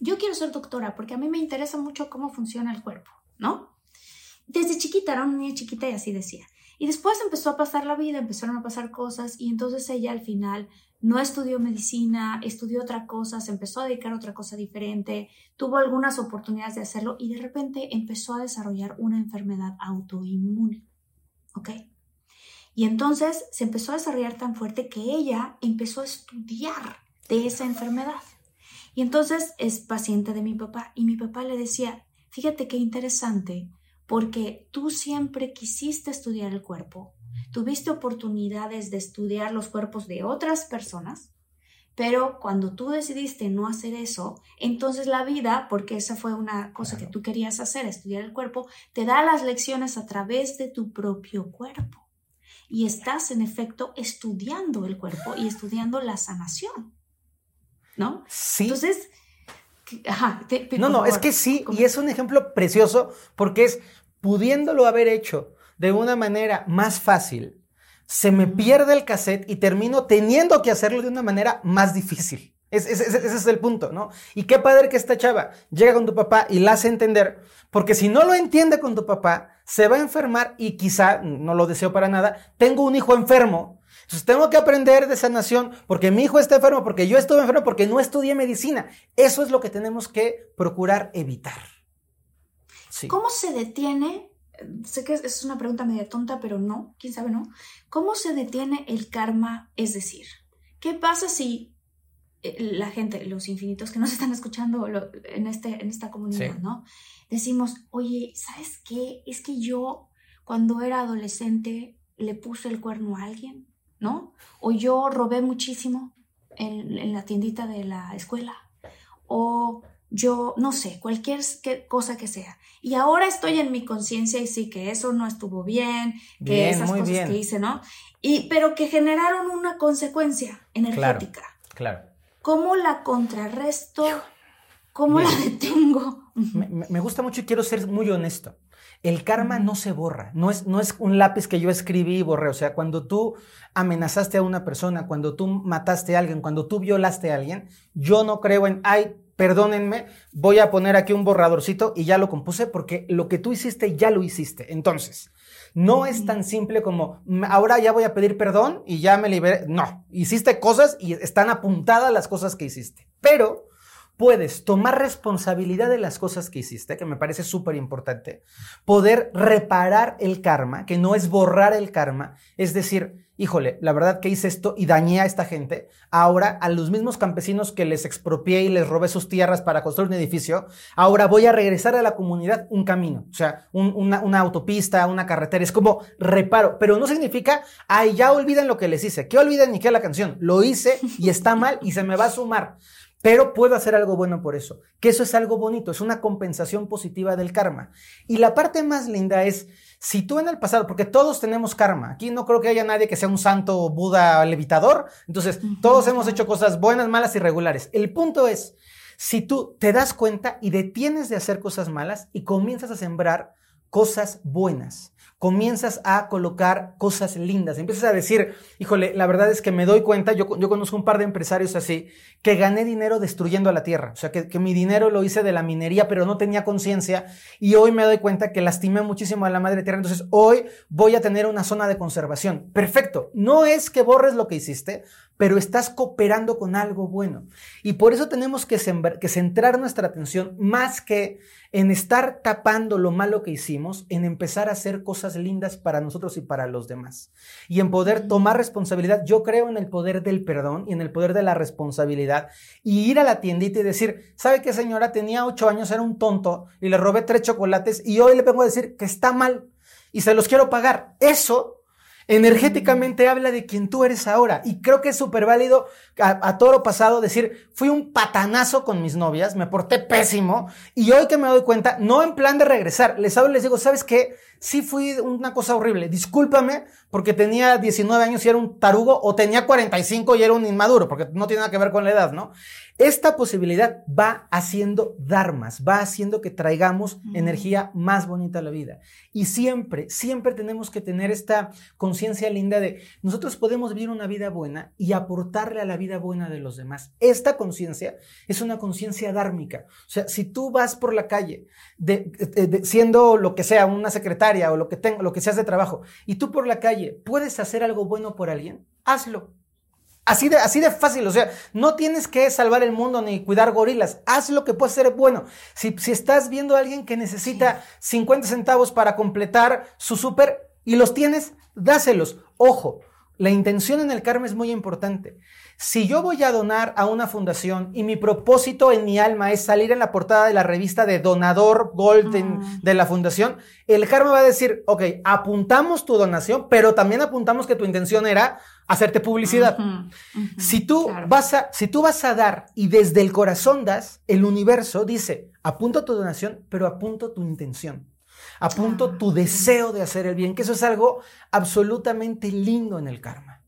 yo quiero ser doctora porque a mí me interesa mucho cómo funciona el cuerpo, ¿no? Desde chiquita, era una niña chiquita y así decía. Y después empezó a pasar la vida, empezaron a pasar cosas y entonces ella al final no estudió medicina, estudió otra cosa, se empezó a dedicar a otra cosa diferente, tuvo algunas oportunidades de hacerlo y de repente empezó a desarrollar una enfermedad autoinmune. ¿Ok? Y entonces se empezó a desarrollar tan fuerte que ella empezó a estudiar de esa enfermedad. Y entonces es paciente de mi papá y mi papá le decía, fíjate qué interesante, porque tú siempre quisiste estudiar el cuerpo, tuviste oportunidades de estudiar los cuerpos de otras personas, pero cuando tú decidiste no hacer eso, entonces la vida, porque esa fue una cosa que tú querías hacer, estudiar el cuerpo, te da las lecciones a través de tu propio cuerpo. Y estás en efecto estudiando el cuerpo y estudiando la sanación. ¿No? Sí. Entonces, ajá, no, no, es que sí, y es un ejemplo precioso porque es pudiéndolo haber hecho de una manera más fácil, se me pierde el cassette y termino teniendo que hacerlo de una manera más difícil. ese es el punto, ¿no? Y qué padre que esta chava llega con tu papá y la hace entender, porque si no lo entiende con tu papá, se va a enfermar y quizá, no lo deseo para nada, tengo un hijo enfermo. Entonces tengo que aprender de sanación porque mi hijo está enfermo, porque yo estuve enfermo, porque no estudié medicina. Eso es lo que tenemos que procurar evitar. ¿Cómo se detiene? Sé que es una pregunta media tonta, pero no, quién sabe, ¿no? ¿Cómo se detiene el karma? Es decir, ¿qué pasa si eh, la gente, los infinitos que nos [LAUGHS] están escuchando en, este, en esta comunidad, ¿no? Decimos, oye, ¿sabes qué? Es que yo cuando era adolescente le puse el cuerno a alguien, ¿no? O yo robé muchísimo en, en la tiendita de la escuela. O yo no sé, cualquier cosa que sea. Y ahora estoy en mi conciencia y sí que eso no estuvo bien, que esas cosas que hice, ¿no? Y, pero que generaron una consecuencia energética. Claro. ¿Cómo la contrarresto? ¿Cómo la detengo? Me, me, gusta mucho y quiero ser muy honesto. El karma no se borra, no es, no es un lápiz que yo escribí y borré. O sea, cuando tú amenazaste a una persona, cuando tú mataste a alguien, cuando tú violaste a alguien, yo no creo en, ay, perdónenme, voy a poner aquí un borradorcito y ya lo compuse porque lo que tú hiciste ya lo hiciste. Entonces, no es tan simple como ahora ya voy a pedir perdón y ya me liberé. No, hiciste cosas y están apuntadas las cosas que hiciste. Pero puedes tomar responsabilidad de las cosas que hiciste, que me parece súper importante, poder reparar el karma, que no es borrar el karma, es decir, híjole, la verdad que hice esto y dañé a esta gente, ahora a los mismos campesinos que les expropié y les robé sus tierras para construir un edificio, ahora voy a regresar a la comunidad un camino, o sea, una, autopista, una carretera, es como reparo, pero no significa, ay, ya olviden lo que les hice, que olviden ni qué la canción, lo hice y está mal y se me va a sumar pero puedo hacer algo bueno por eso, que eso es algo bonito, es una compensación positiva del karma. Y la parte más linda es, si tú en el pasado, porque todos tenemos karma, aquí no creo que haya nadie que sea un santo Buda levitador, entonces todos hemos hecho cosas buenas, malas y regulares. El punto es, si tú te das cuenta y detienes de hacer cosas malas y comienzas a sembrar cosas buenas comienzas a colocar cosas lindas, empiezas a decir, híjole, la verdad es que me doy cuenta, yo, conozco un par de empresarios así, que gané dinero destruyendo a la tierra, o sea, que, que mi dinero lo hice de la minería, pero no tenía conciencia, y hoy me doy cuenta que lastimé muchísimo a la madre tierra, entonces hoy voy a tener una zona de conservación. Perfecto, no es que borres lo que hiciste, pero estás cooperando con algo bueno. Y por eso tenemos que, que centrar nuestra atención más que en estar tapando lo malo que hicimos, en empezar a hacer cosas lindas para nosotros y para los demás. Y en poder tomar responsabilidad. Yo creo en el poder del perdón y en el poder de la responsabilidad. Y ir a la tiendita y decir, ¿sabe qué señora? Tenía ocho años, era un tonto y le robé tres chocolates y hoy le vengo a decir que está mal y se los quiero pagar. Eso energéticamente habla de quien tú eres ahora. Y creo que es súper válido a, toro pasado decir, fui un patanazo con mis novias, me porté pésimo, y hoy que me doy cuenta, no en plan de regresar, les hablo y les digo, ¿sabes qué? Sí fui una cosa horrible, discúlpame porque tenía 19 años y era un tarugo, o tenía 45 y era un inmaduro, porque no tiene nada que ver con la edad, ¿no? Esta posibilidad va haciendo dharmas, va haciendo que traigamos energía más bonita a la vida. Y siempre, siempre tenemos que tener esta conciencia linda de nosotros podemos vivir una vida buena y aportarle a la vida buena de los demás. Esta conciencia es una conciencia dármica. O sea, si tú vas por la calle siendo lo que sea, una secretaria o lo que, tenga, lo que seas de trabajo, y tú por la calle puedes hacer algo bueno por alguien, hazlo. Así de, así de fácil, o sea, no tienes que salvar el mundo ni cuidar gorilas, haz lo que puede ser bueno. Si, si estás viendo a alguien que necesita 50 centavos para completar su súper y los tienes, dáselos. Ojo, la intención en el karma es muy importante. Si yo voy a donar a una fundación y mi propósito en mi alma es salir en la portada de la revista de donador golden ah. de la fundación, el karma va a decir, ok, apuntamos tu donación, pero también apuntamos que tu intención era hacerte publicidad. si, tú vas a, si tú vas a dar y desde el corazón das, el universo dice, apunto tu donación, pero apunto tu intención. Apunto ah, tu deseo de hacer el bien, que eso es algo absolutamente lindo en el karma.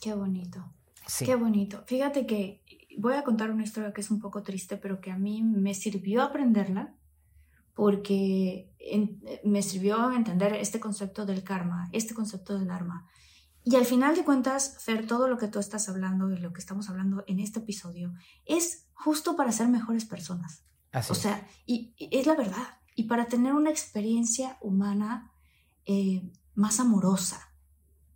Qué bonito. Qué bonito. Fíjate que voy a contar una historia que es un poco triste, pero que a mí me sirvió aprenderla porque me sirvió entender este concepto del karma, este concepto del dharma. Y al final de cuentas, Fer, todo lo que tú estás hablando y lo que estamos hablando en este episodio es justo para ser mejores personas. Así o sea, y, es la verdad. Y para tener una experiencia humana eh, más amorosa,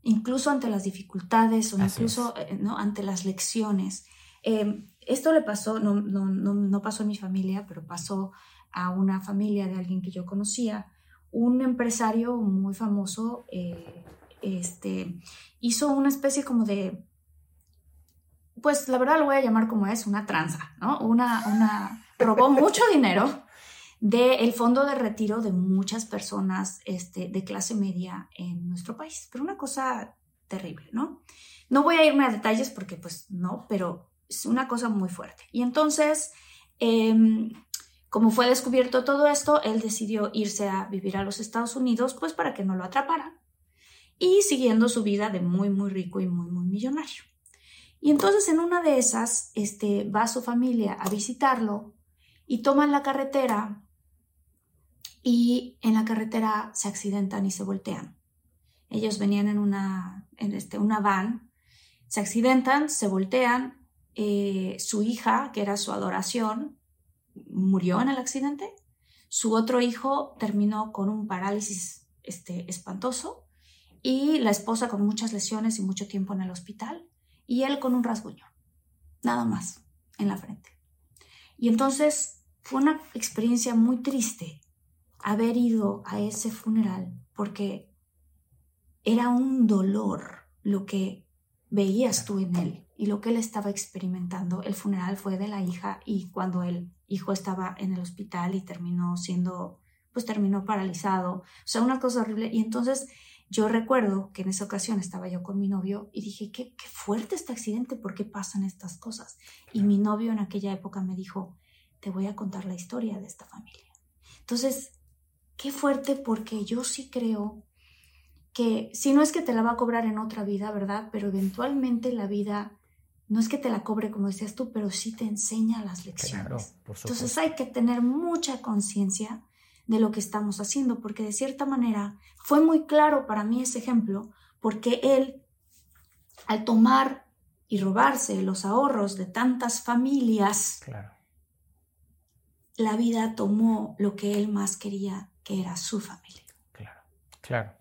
incluso ante las dificultades o incluso eh, ¿no? ante las lecciones. Em, esto le pasó, no, no, no, pasó en mi familia, pero pasó a una familia de alguien que yo conocía. Un empresario muy famoso eh, este, hizo una especie como de, pues la verdad lo voy a llamar como es, una tranza, ¿no? Una, una, robó mucho dinero del fondo de retiro de muchas personas este, de clase media en nuestro país. Pero una cosa terrible, ¿no? No voy a irme a detalles porque pues no, pero es una cosa muy fuerte. Y entonces, em, como fue descubierto todo esto, él decidió irse a vivir a los Estados Unidos pues para que no lo atraparan y siguiendo su vida de muy, muy rico y muy, muy millonario. Y entonces en una de esas, este, va su familia a visitarlo y toman la carretera y en la carretera se accidentan y se voltean. Ellos venían en una, en este, una van, se accidentan, se voltean, eh, su hija, que era su adoración, murió en el accidente, su otro hijo terminó con un parálisis este, espantoso y la esposa con muchas lesiones y mucho tiempo en el hospital y él con un rasguño, nada más, en la frente. Y entonces fue una experiencia muy triste haber ido a ese funeral porque era un dolor lo que veías tú en él y lo que él estaba experimentando. El funeral fue de la hija y cuando el hijo estaba en el hospital y terminó siendo, pues terminó paralizado. O sea, una cosa horrible. Y entonces yo recuerdo que en esa ocasión estaba yo con mi novio y dije, qué, qué fuerte este accidente, ¿por qué pasan estas cosas? Y mi novio en aquella época me dijo, te voy a contar la historia de esta familia. Entonces, qué fuerte porque yo sí creo que si no es que te la va a cobrar en otra vida, ¿verdad? Pero eventualmente la vida no es que te la cobre como decías tú, pero sí te enseña las lecciones. Entonces hay que tener mucha conciencia de lo que estamos haciendo, porque de cierta manera fue muy claro para mí ese ejemplo, porque él, al tomar y robarse los ahorros de tantas familias, la vida tomó lo que él más quería, que era su familia. Claro, claro.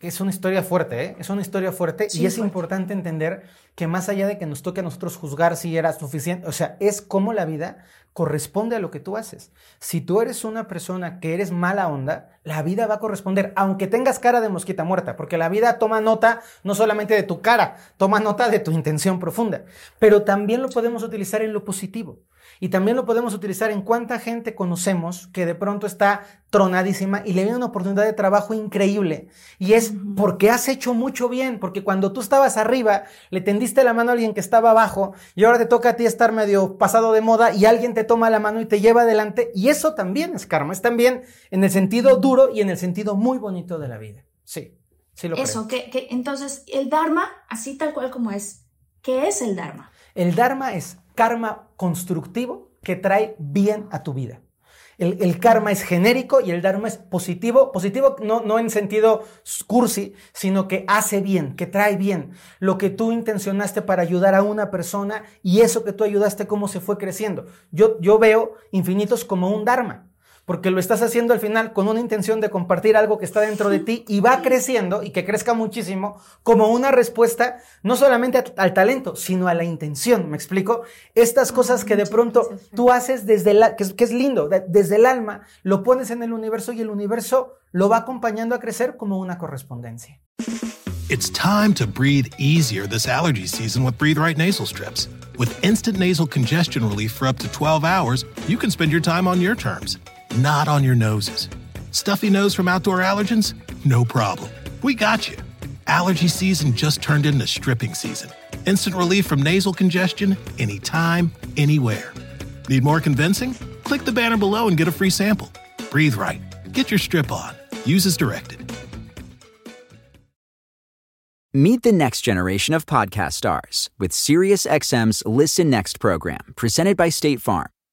Es una historia fuerte, ¿eh? Es una historia fuerte y es importante entender que más allá de que nos toque a nosotros juzgar si era suficiente, o sea, es como la vida corresponde a lo que tú haces. Si tú eres una persona que eres mala onda, la vida va a corresponder, aunque tengas cara de mosquita muerta, porque la vida toma nota no solamente de tu cara, toma nota de tu intención profunda, pero también lo podemos utilizar en lo positivo. Y también lo podemos utilizar en cuánta gente conocemos que de pronto está tronadísima y le viene una oportunidad de trabajo increíble. Y es porque has hecho mucho bien, porque cuando tú estabas arriba, le tendiste la mano a alguien que estaba abajo y ahora te toca a ti estar medio pasado de moda y alguien te toma la mano y te lleva adelante. Y eso también es karma, es también en el sentido duro y en el sentido muy bonito de la vida. Sí, sí lo Eso, Que, que entonces el Dharma, así tal cual como es, ¿qué es el Dharma? El Dharma es karma constructivo que trae bien a tu vida. El, karma es genérico y el dharma es positivo. Positivo no, no en sentido cursi, sino que hace bien, que trae bien. Lo que tú intencionaste para ayudar a una persona y eso que tú ayudaste, cómo se fue creciendo. Yo, yo veo infinitos como un dharma porque lo estás haciendo al final con una intención de compartir algo que está dentro de ti y va creciendo y que crezca muchísimo como una respuesta no solamente al talento, sino a la intención. ¿Me explico? Estas cosas que de pronto tú haces desde la, que es, lindo, desde el alma, lo pones en el universo y el universo lo va acompañando a crecer como una correspondencia. It's time to breathe easier this allergy season with Breathe Right nasal strips. With instant nasal congestion relief for up to 12 hours, you can spend your time on your terms. Not on your noses. Stuffy nose from outdoor allergens? No problem. We got you. Allergy season just turned into stripping season. Instant relief from nasal congestion anytime, anywhere. Need more convincing? Click the banner below and get a free sample. Breathe right. Get your strip on. Use as directed. Meet the next generation of podcast stars with SiriusXM's Listen Next program, presented by State Farm.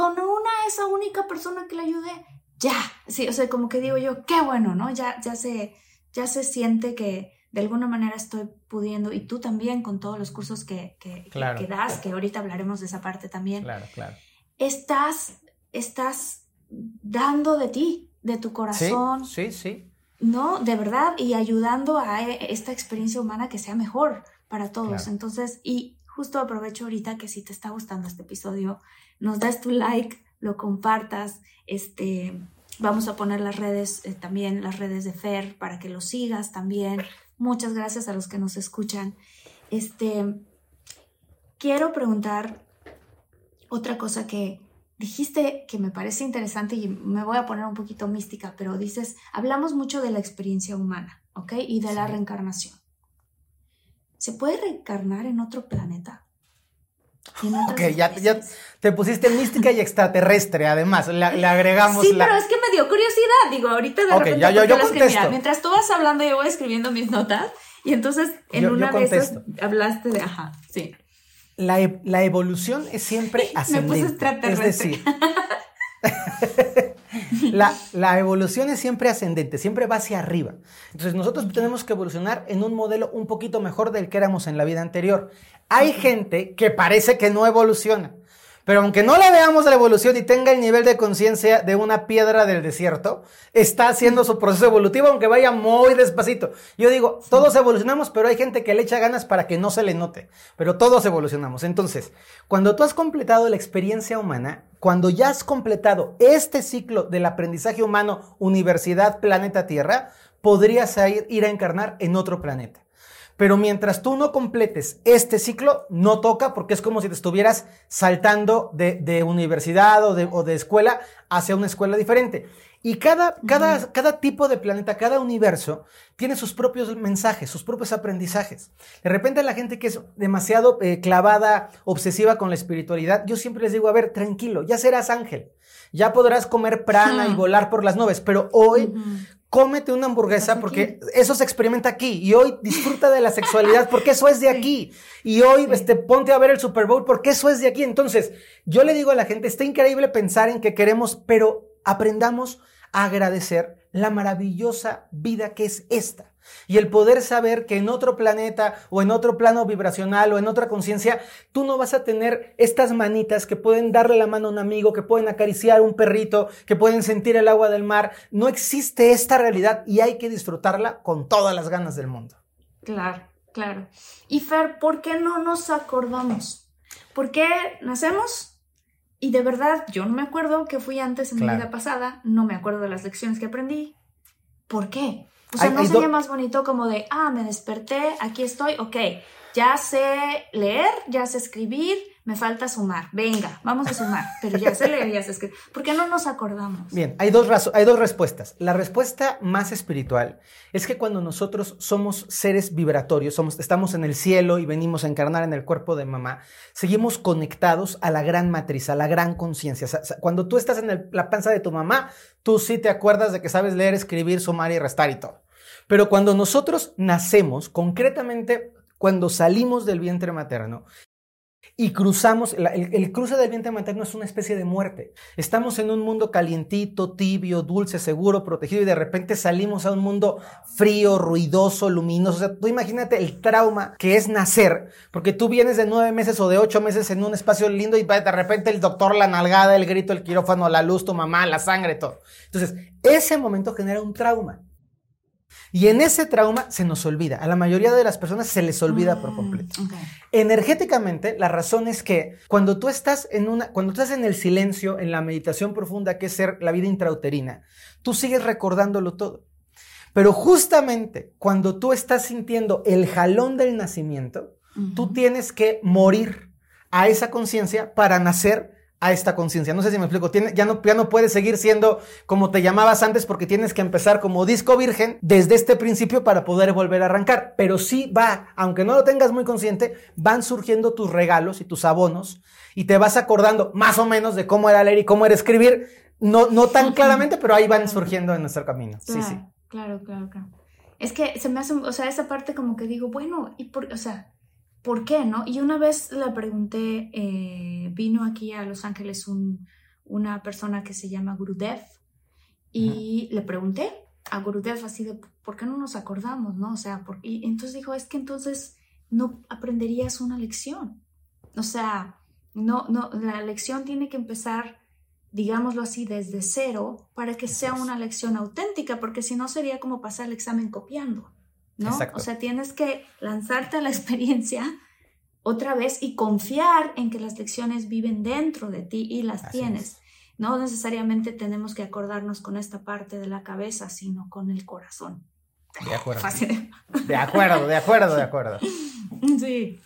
con una esa única persona que le ayude, ya. Sí, o sea, como que digo yo, qué bueno, ¿no? Ya, ya se, ya se siente que de alguna manera estoy pudiendo, y tú también con todos los cursos que, que, que das, que ahorita hablaremos de esa parte también. Claro, claro. Estás, estás dando de ti, de tu corazón. Sí, sí, No, de verdad, y ayudando a e, esta experiencia humana que sea mejor para todos. Entonces, y justo aprovecho ahorita que si te está gustando este episodio, nos das tu like, lo compartas, este, vamos a poner las redes, eh, también las redes de Fer para que lo sigas también. Muchas gracias a los que nos escuchan. Este, quiero preguntar otra cosa que dijiste que me parece interesante y me voy a poner un poquito mística, pero dices, hablamos mucho de la experiencia humana, ¿ok? Y de la reencarnación. ¿Se puede reencarnar en otro planeta? Ok, ya, ya, te pusiste mística y extraterrestre, además, le, agregamos Sí, pero es que me dio curiosidad, digo, ahorita de repente ya, yo, yo contesto. mientras tú vas hablando yo voy escribiendo mis notas y entonces en una de esas hablaste de, ajá, sí. La, e, la evolución es siempre ascendente. [LAUGHS] me puse extraterrestre. Es decir, [LAUGHS] [LAUGHS] la, la, evolución es siempre ascendente, siempre va hacia arriba. Entonces nosotros tenemos que evolucionar en un modelo un poquito mejor del que éramos en la vida anterior. Hay gente que parece que no evoluciona. Pero aunque no le veamos la evolución y tenga el nivel de conciencia de una piedra del desierto, está haciendo su proceso evolutivo, aunque vaya muy despacito. Yo digo, todos evolucionamos, pero hay gente que le echa ganas para que no se le note. Pero todos evolucionamos. Entonces, cuando tú has completado la experiencia humana, cuando ya has completado este ciclo del aprendizaje humano, universidad, planeta Tierra, podrías ir, a encarnar en otro planeta. Pero mientras tú no completes este ciclo, no toca porque es como si te estuvieras saltando de, universidad o de, escuela hacia una escuela diferente. Y cada, cada, cada tipo de planeta, cada universo, tiene sus propios mensajes, sus propios aprendizajes. De repente la gente que es demasiado eh, clavada, obsesiva con la espiritualidad, yo siempre les digo, a ver, tranquilo, ya serás ángel, ya podrás comer prana y volar por las nubes, pero hoy cómete una hamburguesa porque eso se experimenta aquí y hoy disfruta de la sexualidad [LAUGHS] porque eso es de aquí. Y hoy este ponte a ver el Super Bowl porque eso es de aquí. Entonces, yo le digo a la gente, está increíble pensar en que queremos, pero aprendamos a agradecer la maravillosa vida que es esta. Y el poder saber que en otro planeta o en otro plano vibracional o en otra conciencia, tú no vas a tener estas manitas que pueden darle la mano a un amigo, que pueden acariciar un perrito, que pueden sentir el agua del mar. No existe esta realidad y hay que disfrutarla con todas las ganas del mundo. Claro, claro. Y Fer, ¿por qué no nos acordamos? ¿Por qué nacemos? Y de verdad, yo no me acuerdo que fui antes en mi vida pasada, no me acuerdo de las lecciones que aprendí. ¿Por qué? O sea, ¿no sería más bonito como de, ah, me desperté, aquí estoy, ok, ya sé leer, ya sé escribir, me falta sumar. Venga, vamos a sumar. [LAUGHS] Pero ya sé leer, ya sé escribir. ¿Por qué no nos acordamos? Bien, hay dos, hay dos respuestas. La respuesta más espiritual es que cuando nosotros somos seres vibratorios, somos, estamos en el cielo y venimos a encarnar en el cuerpo de mamá, seguimos conectados a la gran matriz, a la gran conciencia. cuando tú estás en la panza de tu mamá, tú sí te acuerdas de que sabes leer, escribir, sumar y restar y todo. Pero cuando nosotros nacemos, concretamente cuando salimos del vientre materno, y cruzamos, el, cruce del vientre materno es una especie de muerte. Estamos en un mundo calientito, tibio, dulce, seguro, protegido y de repente salimos a un mundo frío, ruidoso, luminoso. O sea, tú imagínate el trauma que es nacer, porque tú vienes de nueve meses o de ocho meses en un espacio lindo y de repente el doctor, la nalgada, el grito, el quirófano, la luz, tu mamá, la sangre, todo. Entonces, ese momento genera un trauma. Y en ese trauma se nos olvida. A la mayoría de las personas se les olvida por mm, completo. Energéticamente, la razón es que cuando tú estás en una, cuando estás en el silencio, en la meditación profunda que es ser la vida intrauterina, tú sigues recordándolo todo. Pero justamente cuando tú estás sintiendo el jalón del nacimiento, tú tienes que morir a esa conciencia para nacer a esta conciencia. No sé si me explico. ya, no, ya no puedes seguir siendo como te llamabas antes porque tienes que empezar como disco virgen desde este principio para poder volver a arrancar. Pero sí va, aunque no lo tengas muy consciente, van surgiendo tus regalos y tus abonos y te vas acordando más o menos de cómo era leer y cómo era escribir. No, no tan claramente, pero ahí van surgiendo en nuestro camino. sí, sí. Claro, claro, claro. Es que se me hace, o sea, esa parte como que digo, bueno, y por, o sea, ¿por qué, no? Y una vez le pregunté, eh, vino aquí a Los Ángeles un, una persona que se llama Gurudev y le pregunté a Gurudev así de, ¿por qué no nos acordamos, no? O sea, por, y entonces dijo, es que entonces no aprenderías una lección. O sea, no, no, la lección tiene que empezar, digámoslo así, desde cero para que sea una lección auténtica, porque si no sería como pasar el examen copiando. ¿No? O sea, tienes que lanzarte a la [LAUGHS] experiencia otra vez y confiar en que las lecciones viven dentro de ti y las tienes. No necesariamente tenemos que acordarnos con esta parte de la cabeza, sino con el corazón. De acuerdo. De acuerdo, de acuerdo, de acuerdo. [LAUGHS] Sí.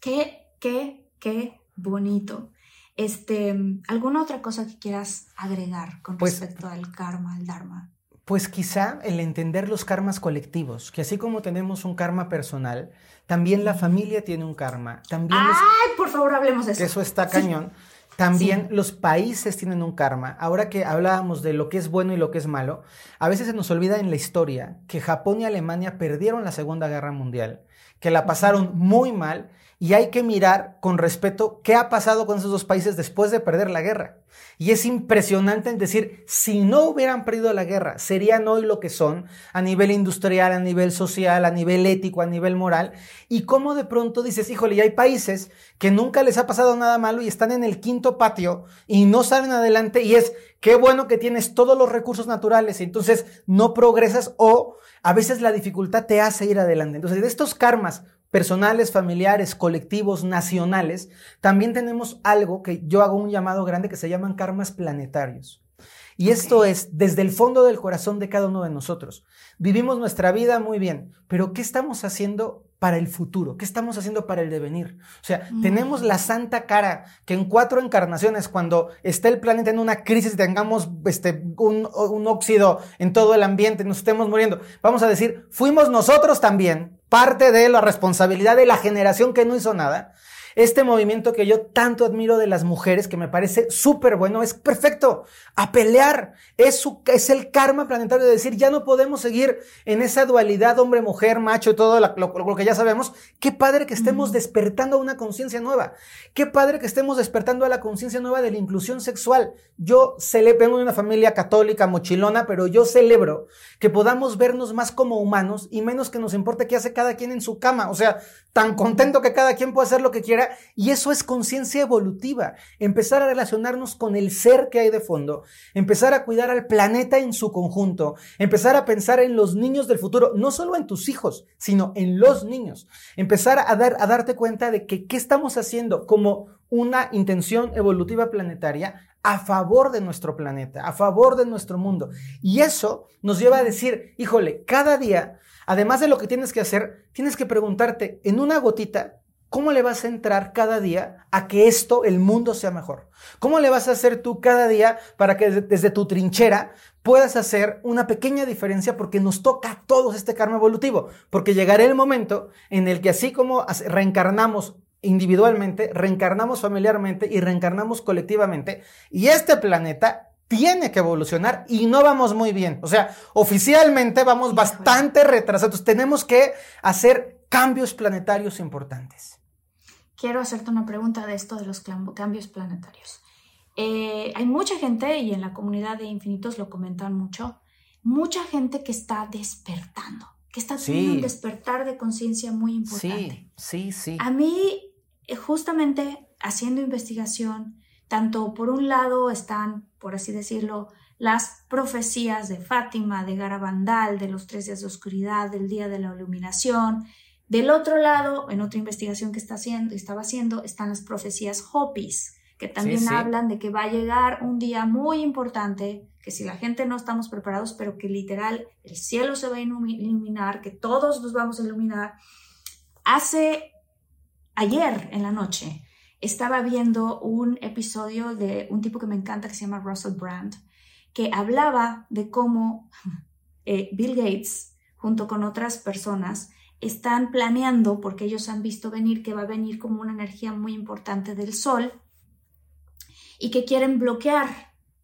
Qué, qué, qué bonito. Este, ¿alguna otra cosa que quieras agregar con pues respecto al karma, al dharma? Pues quizá el entender los karmas colectivos, que así como tenemos un karma personal, también la familia tiene un karma. También ¡Ay, por favor, hablemos de eso! Eso está cañón. También los países tienen un karma. Ahora que hablábamos de lo que es bueno y lo que es malo, a veces se nos olvida en la historia que Japón y Alemania perdieron la Segunda Guerra Mundial, que la pasaron muy mal y hay que mirar con respeto qué ha pasado con esos dos países después de perder la guerra. Y es impresionante en decir, si no hubieran perdido la guerra, serían hoy lo que son a nivel industrial, a nivel social, a nivel ético, a nivel moral. Y cómo de pronto dices, híjole, y hay países que nunca les ha pasado nada malo y están en el quinto patio y no salen adelante y es, qué bueno que tienes todos los recursos naturales y entonces no progresas o a veces la dificultad te hace ir adelante. Entonces, de estos karmas personales, familiares, colectivos, nacionales, también tenemos algo que yo hago un llamado grande que se llaman karmas planetarios. Y esto es desde el fondo del corazón de cada uno de nosotros. Vivimos nuestra vida muy bien, pero ¿qué estamos haciendo para el futuro? ¿Qué estamos haciendo para el devenir? O sea, mm. tenemos la santa cara que en cuatro encarnaciones, cuando está el planeta en una crisis y tengamos este, un, un óxido en todo el ambiente, nos estemos muriendo, vamos a decir, fuimos nosotros también parte de la responsabilidad de la generación que no hizo nada. Este movimiento que yo tanto admiro de las mujeres, que me parece súper bueno, es perfecto. A pelear. Es, su, es el karma planetario de decir, ya no podemos seguir en esa dualidad hombre-mujer, macho y todo lo, lo, que ya sabemos. Qué padre que estemos despertando a una conciencia nueva. Qué padre que estemos despertando a la conciencia nueva de la inclusión sexual. Yo vengo de una familia católica mochilona, pero yo celebro que podamos vernos más como humanos y menos que nos importe qué hace cada quien en su cama. O sea, tan contento que cada quien puede hacer lo que quiera y eso es conciencia evolutiva. Empezar a relacionarnos con el ser que hay de fondo, empezar a cuidar al planeta en su conjunto, empezar a pensar en los niños del futuro, no solo en tus hijos, sino en los niños. Empezar a, dar, a darte cuenta de que qué estamos haciendo como una intención evolutiva planetaria a favor de nuestro planeta, a favor de nuestro mundo. Y eso nos lleva a decir, híjole, cada día, además de lo que tienes que hacer, tienes que preguntarte en una gotita, ¿Cómo le vas a entrar cada día a que esto, el mundo, sea mejor? ¿Cómo le vas a hacer tú cada día para que desde tu trinchera puedas hacer una pequeña diferencia porque nos toca a todos este karma evolutivo? Porque llegará el momento en el que así como reencarnamos individualmente, reencarnamos familiarmente y reencarnamos colectivamente, y este planeta tiene que evolucionar y no vamos muy bien. O sea, oficialmente vamos bastante retrasados. Tenemos que hacer cambios planetarios importantes quiero hacerte una pregunta de esto de los cambios planetarios. Eh, hay mucha gente, y en la comunidad de infinitos lo comentan mucho, mucha gente que está despertando, que está teniendo un despertar de conciencia muy importante. Sí, sí, sí. A mí, eh, justamente haciendo investigación, tanto por un lado están, por así decirlo, las profecías de Fátima, de Garabandal, de los tres días de oscuridad, del día de la iluminación, del otro lado, en otra investigación que está haciendo, estaba haciendo, están las profecías Hopis, que también hablan de que va a llegar un día muy importante, que si la gente no estamos preparados, pero que literal el cielo se va a iluminar, que todos nos vamos a iluminar. Hace ayer en la noche estaba viendo un episodio de un tipo que me encanta que se llama Russell Brand, que hablaba de cómo [LAUGHS] eh, Bill Gates, junto con otras personas, están planeando, porque ellos han visto venir que va a venir como una energía muy importante del Sol, y que quieren bloquear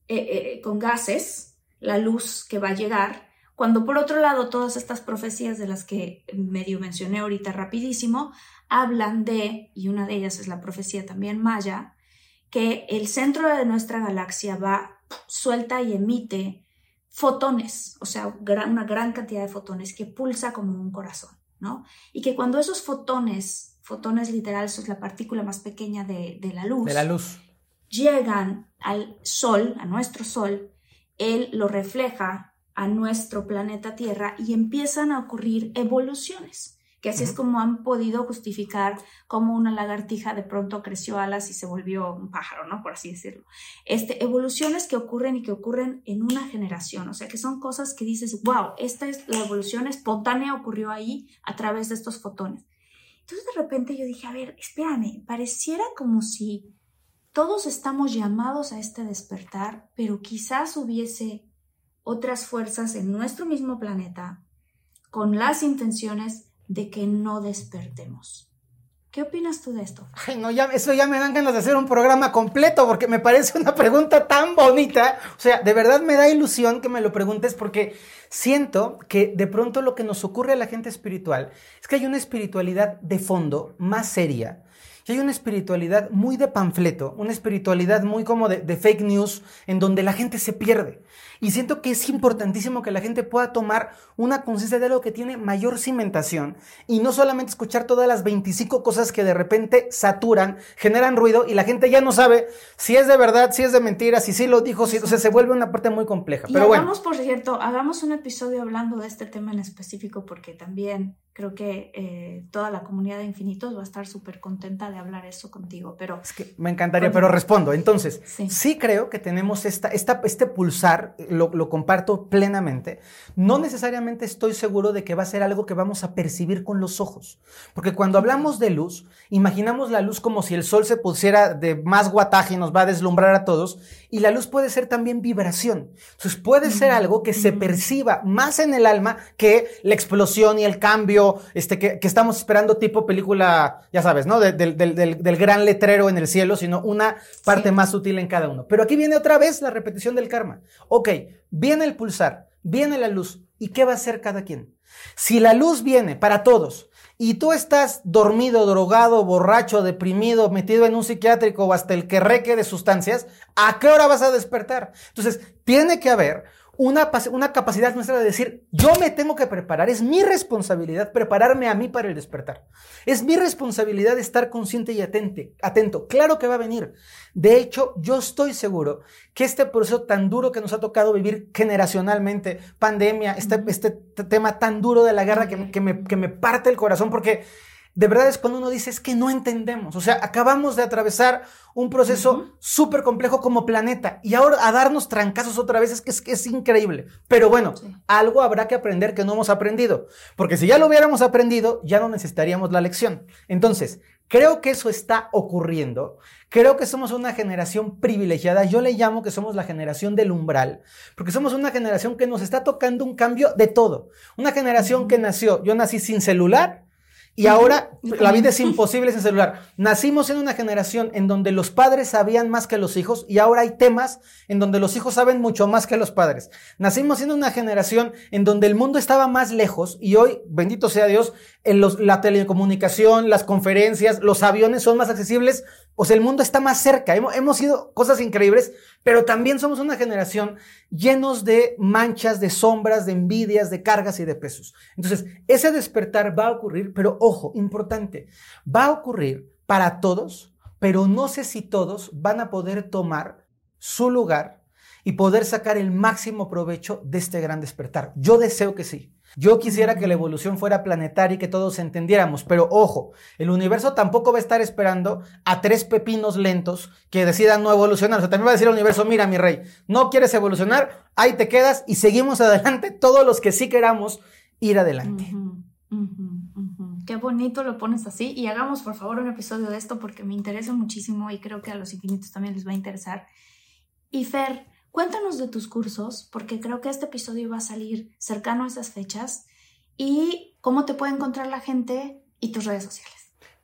eh, eh, con gases la luz que va a llegar, cuando por otro lado todas estas profecías de las que medio mencioné ahorita rapidísimo, hablan de, y una de ellas es la profecía también maya, que el centro de nuestra galaxia va suelta y emite fotones, o sea, una gran cantidad de fotones que pulsa como un corazón, ¿no? Y que cuando esos fotones, fotones literal, eso es la partícula más pequeña de, de la luz, de la luz, llegan al Sol, a nuestro Sol, él lo refleja a nuestro planeta Tierra y empiezan a ocurrir evoluciones que así es como han podido justificar cómo una lagartija de pronto creció alas y se volvió un pájaro, ¿no? Por así decirlo. Este, evoluciones que ocurren y que ocurren en una generación, o sea, que son cosas que dices, wow, esta es la evolución espontánea ocurrió ahí a través de estos fotones. Entonces de repente yo dije, a ver, espérame, pareciera como si todos estamos llamados a este despertar, pero quizás hubiese otras fuerzas en nuestro mismo planeta con las intenciones de que no despertemos. ¿Qué opinas tú de esto? Ay, no, ya, eso ya me dan ganas de hacer un programa completo porque me parece una pregunta tan bonita. O sea, de verdad me da ilusión que me lo preguntes porque siento que de pronto lo que nos ocurre a la gente espiritual es que hay una espiritualidad de fondo más seria y hay una espiritualidad muy de panfleto, una espiritualidad muy como de, de, fake news, en donde la gente se pierde. Y siento que es importantísimo que la gente pueda tomar una conciencia de algo que tiene mayor cimentación y no solamente escuchar todas las 25 cosas que de repente saturan, generan ruido y la gente ya no sabe si es de verdad, si es de mentira, si sí lo dijo, si, o sea, se vuelve una parte muy compleja. Y Pero hagamos, por cierto, hagamos un episodio hablando de este tema en específico porque también creo que eh, toda la comunidad de infinitos va a estar súper contenta de hablar eso contigo, pero... Es que me encantaría, pero respondo. Entonces, sí, sí creo que tenemos esta, esta, este pulsar, lo, lo, comparto plenamente. No necesariamente estoy seguro de que va a ser algo que vamos a percibir con los ojos, porque cuando hablamos de luz, imaginamos la luz como si el sol se pusiera de más guataje y nos va a deslumbrar a todos, y la luz puede ser también vibración. Entonces, puede ser algo que se perciba más en el alma que la explosión y el cambio este, que, que, estamos esperando tipo película, ya sabes, ¿no? De, de, de, del, del, gran letrero en el cielo, sino una parte sí. más sutil en cada uno. Pero aquí viene otra vez la repetición del karma. Ok, viene el pulsar, viene la luz, ¿y qué va a hacer cada quien? Si la luz viene para todos y tú estás dormido, drogado, borracho, deprimido, metido en un psiquiátrico o hasta el que reque de sustancias, ¿a qué hora vas a despertar? Entonces, tiene que haber una, una, capacidad nuestra de decir, yo me tengo que preparar, es mi responsabilidad prepararme a mí para el despertar. Es mi responsabilidad estar consciente y atente, atento. Claro que va a venir. De hecho, yo estoy seguro que este proceso tan duro que nos ha tocado vivir generacionalmente, pandemia, este, este tema tan duro de la guerra que, que, me, que me parte el corazón, porque de verdad es cuando uno dice es que no entendemos. O sea, acabamos de atravesar un proceso uh -huh. súper complejo como planeta y ahora a darnos trancazos otra vez es que es, que es increíble. Pero bueno, sí. algo habrá que aprender que no hemos aprendido. Porque si ya lo hubiéramos aprendido, ya no necesitaríamos la lección. Entonces, creo que eso está ocurriendo. Creo que somos una generación privilegiada. Yo le llamo que somos la generación del umbral, porque somos una generación que nos está tocando un cambio de todo. Una generación uh -huh. que nació, yo nací sin celular y ahora la vida es imposible sin celular. Nacimos en una generación en donde los padres sabían más que los hijos y ahora hay temas en donde los hijos saben mucho más que los padres. Nacimos en una generación en donde el mundo estaba más lejos y hoy, bendito sea Dios, en los, la telecomunicación, las conferencias, los aviones son más accesibles. O sea, el mundo está más cerca. Hemos, hemos sido cosas increíbles, pero también somos una generación llenos de manchas, de sombras, de envidias, de cargas y de pesos. Entonces, ese despertar va a ocurrir, pero ojo, importante, va a ocurrir para todos, pero no sé si todos van a poder tomar su lugar y poder sacar el máximo provecho de este gran despertar. Yo deseo que sí. Yo quisiera que la evolución fuera planetaria y que todos entendiéramos, pero ojo, el universo tampoco va a estar esperando a tres pepinos lentos que decidan no evolucionar. O sea, también va a decir el universo, mira mi rey, no quieres evolucionar, ahí te quedas y seguimos adelante todos los que sí queramos ir adelante. Qué bonito lo pones así y hagamos por favor un episodio de esto porque me interesa muchísimo y creo que a los infinitos también les va a interesar. Y Fer, cuéntanos de tus cursos porque creo que este episodio va a salir cercano a esas fechas y cómo te puede encontrar la gente y tus redes sociales.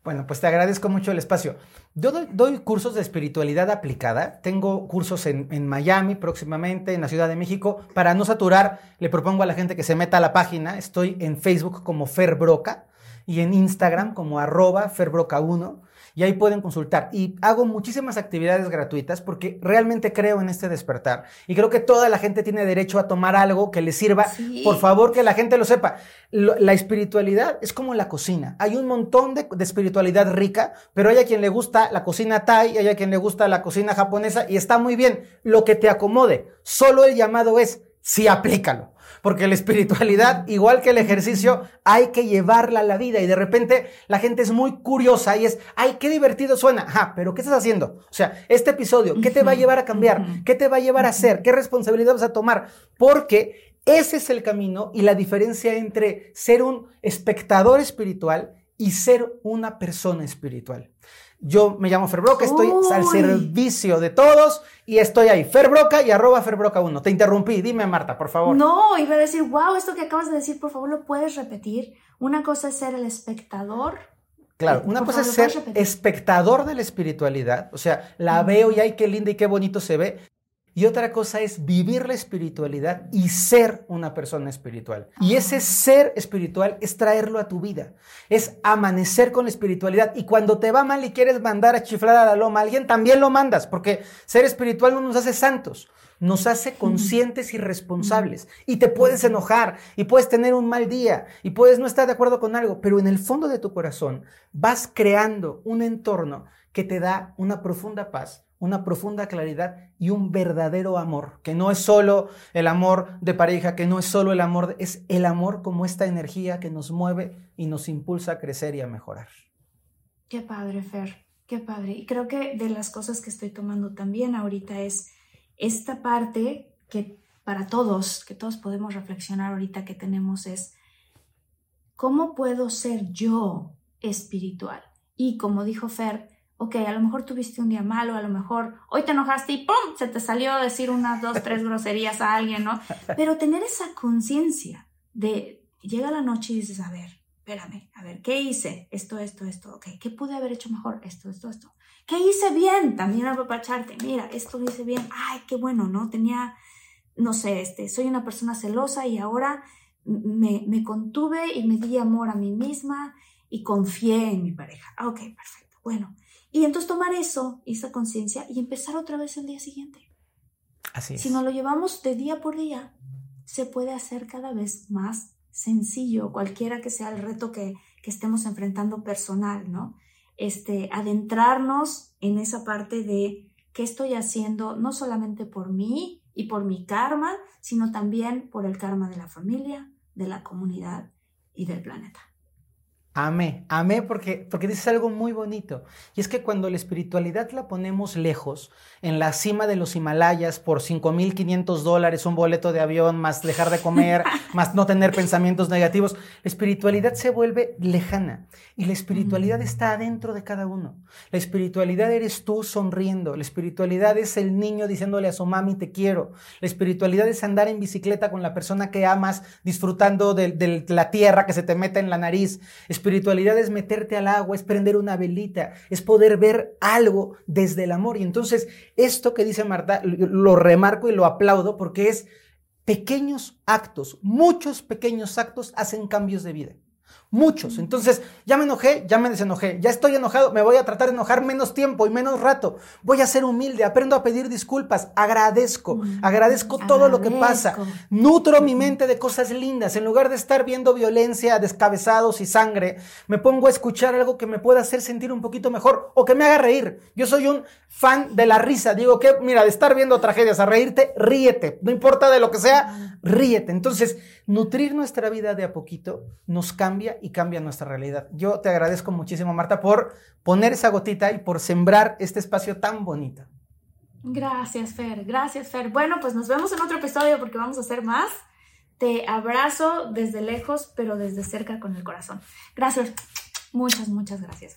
Bueno, pues te agradezco mucho el espacio. Yo doy, cursos de espiritualidad aplicada. Tengo cursos en, Miami próximamente, en la Ciudad de México. Para no saturar, le propongo a la gente que se meta a la página. Estoy en Facebook como Fer Broca y en Instagram como arroba ferbroca1 y ahí pueden consultar. Y hago muchísimas actividades gratuitas porque realmente creo en este despertar. Y creo que toda la gente tiene derecho a tomar algo que les sirva. Por favor, que la gente lo sepa. La espiritualidad es como la cocina. Hay un montón de, de, espiritualidad rica, pero hay a quien le gusta la cocina thai, hay a quien le gusta la cocina japonesa y está muy bien. Lo que te acomode. Solo el llamado es, sí, aplícalo porque la espiritualidad, [LAUGHS] igual que el ejercicio, hay que llevarla a la vida y de repente la gente es muy curiosa y es, ay, qué divertido suena, ajá, pero ¿qué estás haciendo? O sea, este episodio, ¿qué te va a llevar a cambiar? ¿Qué te va a llevar a hacer? ¿Qué responsabilidad vas a tomar? Porque ese es el camino y la diferencia entre ser un espectador espiritual y ser una persona espiritual. Yo me llamo Ferbroca, estoy al servicio de todos y estoy ahí, Ferbroca y arroba Ferbroca1. Te interrumpí, dime Marta, por favor. No, iba a decir, wow, esto que acabas de decir, por favor, lo puedes repetir. Una cosa es ser el espectador. Claro, una cosa es ser espectador de la espiritualidad, o sea, la veo y ay, qué linda y qué bonito se ve, y otra cosa es vivir la espiritualidad y ser una persona espiritual. Y ese ser espiritual es traerlo a tu vida. Es amanecer con la espiritualidad. Y cuando te va mal y quieres mandar a chiflar a la loma a alguien, también lo mandas. Porque ser espiritual no nos hace santos. Nos hace conscientes y responsables. Y te puedes enojar. Y puedes tener un mal día. Y puedes no estar de acuerdo con algo. Pero en el fondo de tu corazón vas creando un entorno que te da una profunda paz una profunda claridad y un verdadero amor, que no es solo el amor de pareja, que no es solo el amor, es el amor como esta energía que nos mueve y nos impulsa a crecer y a mejorar. Qué padre, Fer, qué padre. Y creo que de las cosas que estoy tomando también ahorita es esta parte que para todos, que todos podemos reflexionar ahorita que tenemos es, ¿cómo puedo ser yo espiritual? Y como dijo Fer, ok, a lo mejor tuviste un día malo, a lo mejor hoy te enojaste y ¡pum! se te salió decir unas dos, tres groserías a alguien, ¿no? [LAUGHS] Pero tener esa conciencia de, llega la noche y dices, a ver, espérame, a ver, ¿qué hice? Esto, esto, esto, ok, ¿qué pude haber hecho mejor? Esto, esto, esto. ¿Qué hice bien? También apapacharte, mira, esto lo hice bien, ay, qué bueno, ¿no? Tenía, no sé, este, soy una persona celosa y ahora me, me contuve y me di amor a mí misma y confié en mi pareja. Ok, perfecto. Bueno, y entonces tomar eso, esa conciencia y empezar otra vez el día siguiente. Así es. Si nos lo llevamos de día por día, se puede hacer cada vez más sencillo, cualquiera que sea el reto que, que estemos enfrentando personal, ¿no? Este, adentrarnos en esa parte de qué estoy haciendo, no solamente por mí y por mi karma, sino también por el karma de la familia, de la comunidad y del planeta. Amé, amé porque, porque dices algo muy bonito. Y es que cuando la espiritualidad la ponemos lejos, en la cima de los Himalayas, por 5.500 dólares, un boleto de avión, más dejar de comer, [LAUGHS] más no tener pensamientos negativos, la espiritualidad se vuelve lejana. Y la espiritualidad está adentro de cada uno. La espiritualidad eres tú sonriendo. La espiritualidad es el niño diciéndole a su mami te quiero. La espiritualidad es andar en bicicleta con la persona que amas, disfrutando de, de la tierra que se te mete en la nariz Espiritualidad es meterte al agua, es prender una velita, es poder ver algo desde el amor. Y entonces, esto que dice Marta, lo remarco y lo aplaudo porque es pequeños actos, muchos pequeños actos hacen cambios de vida. Muchos. Entonces, ya me enojé, ya me desenojé, ya estoy enojado, me voy a tratar de enojar menos tiempo y menos rato. Voy a ser humilde, aprendo a pedir disculpas, agradezco, mm, agradezco todo lo que pasa. Nutro mi mente de cosas lindas. En lugar de estar viendo violencia, descabezados y sangre, me pongo a escuchar algo que me pueda hacer sentir un poquito mejor o que me haga reír. Yo soy un fan de la risa. Digo que, mira, de estar viendo tragedias a reírte, ríete. No importa de lo que sea, ríete. Entonces, nutrir nuestra vida de a poquito nos cambia y cambia nuestra realidad. Yo te agradezco muchísimo, Marta, por poner esa gotita y por sembrar este espacio tan bonito. Gracias, Fer. Gracias, Fer. Bueno, pues nos vemos en otro episodio porque vamos a hacer más Te abrazo desde lejos, pero desde cerca con el corazón. Gracias. Muchas, muchas gracias.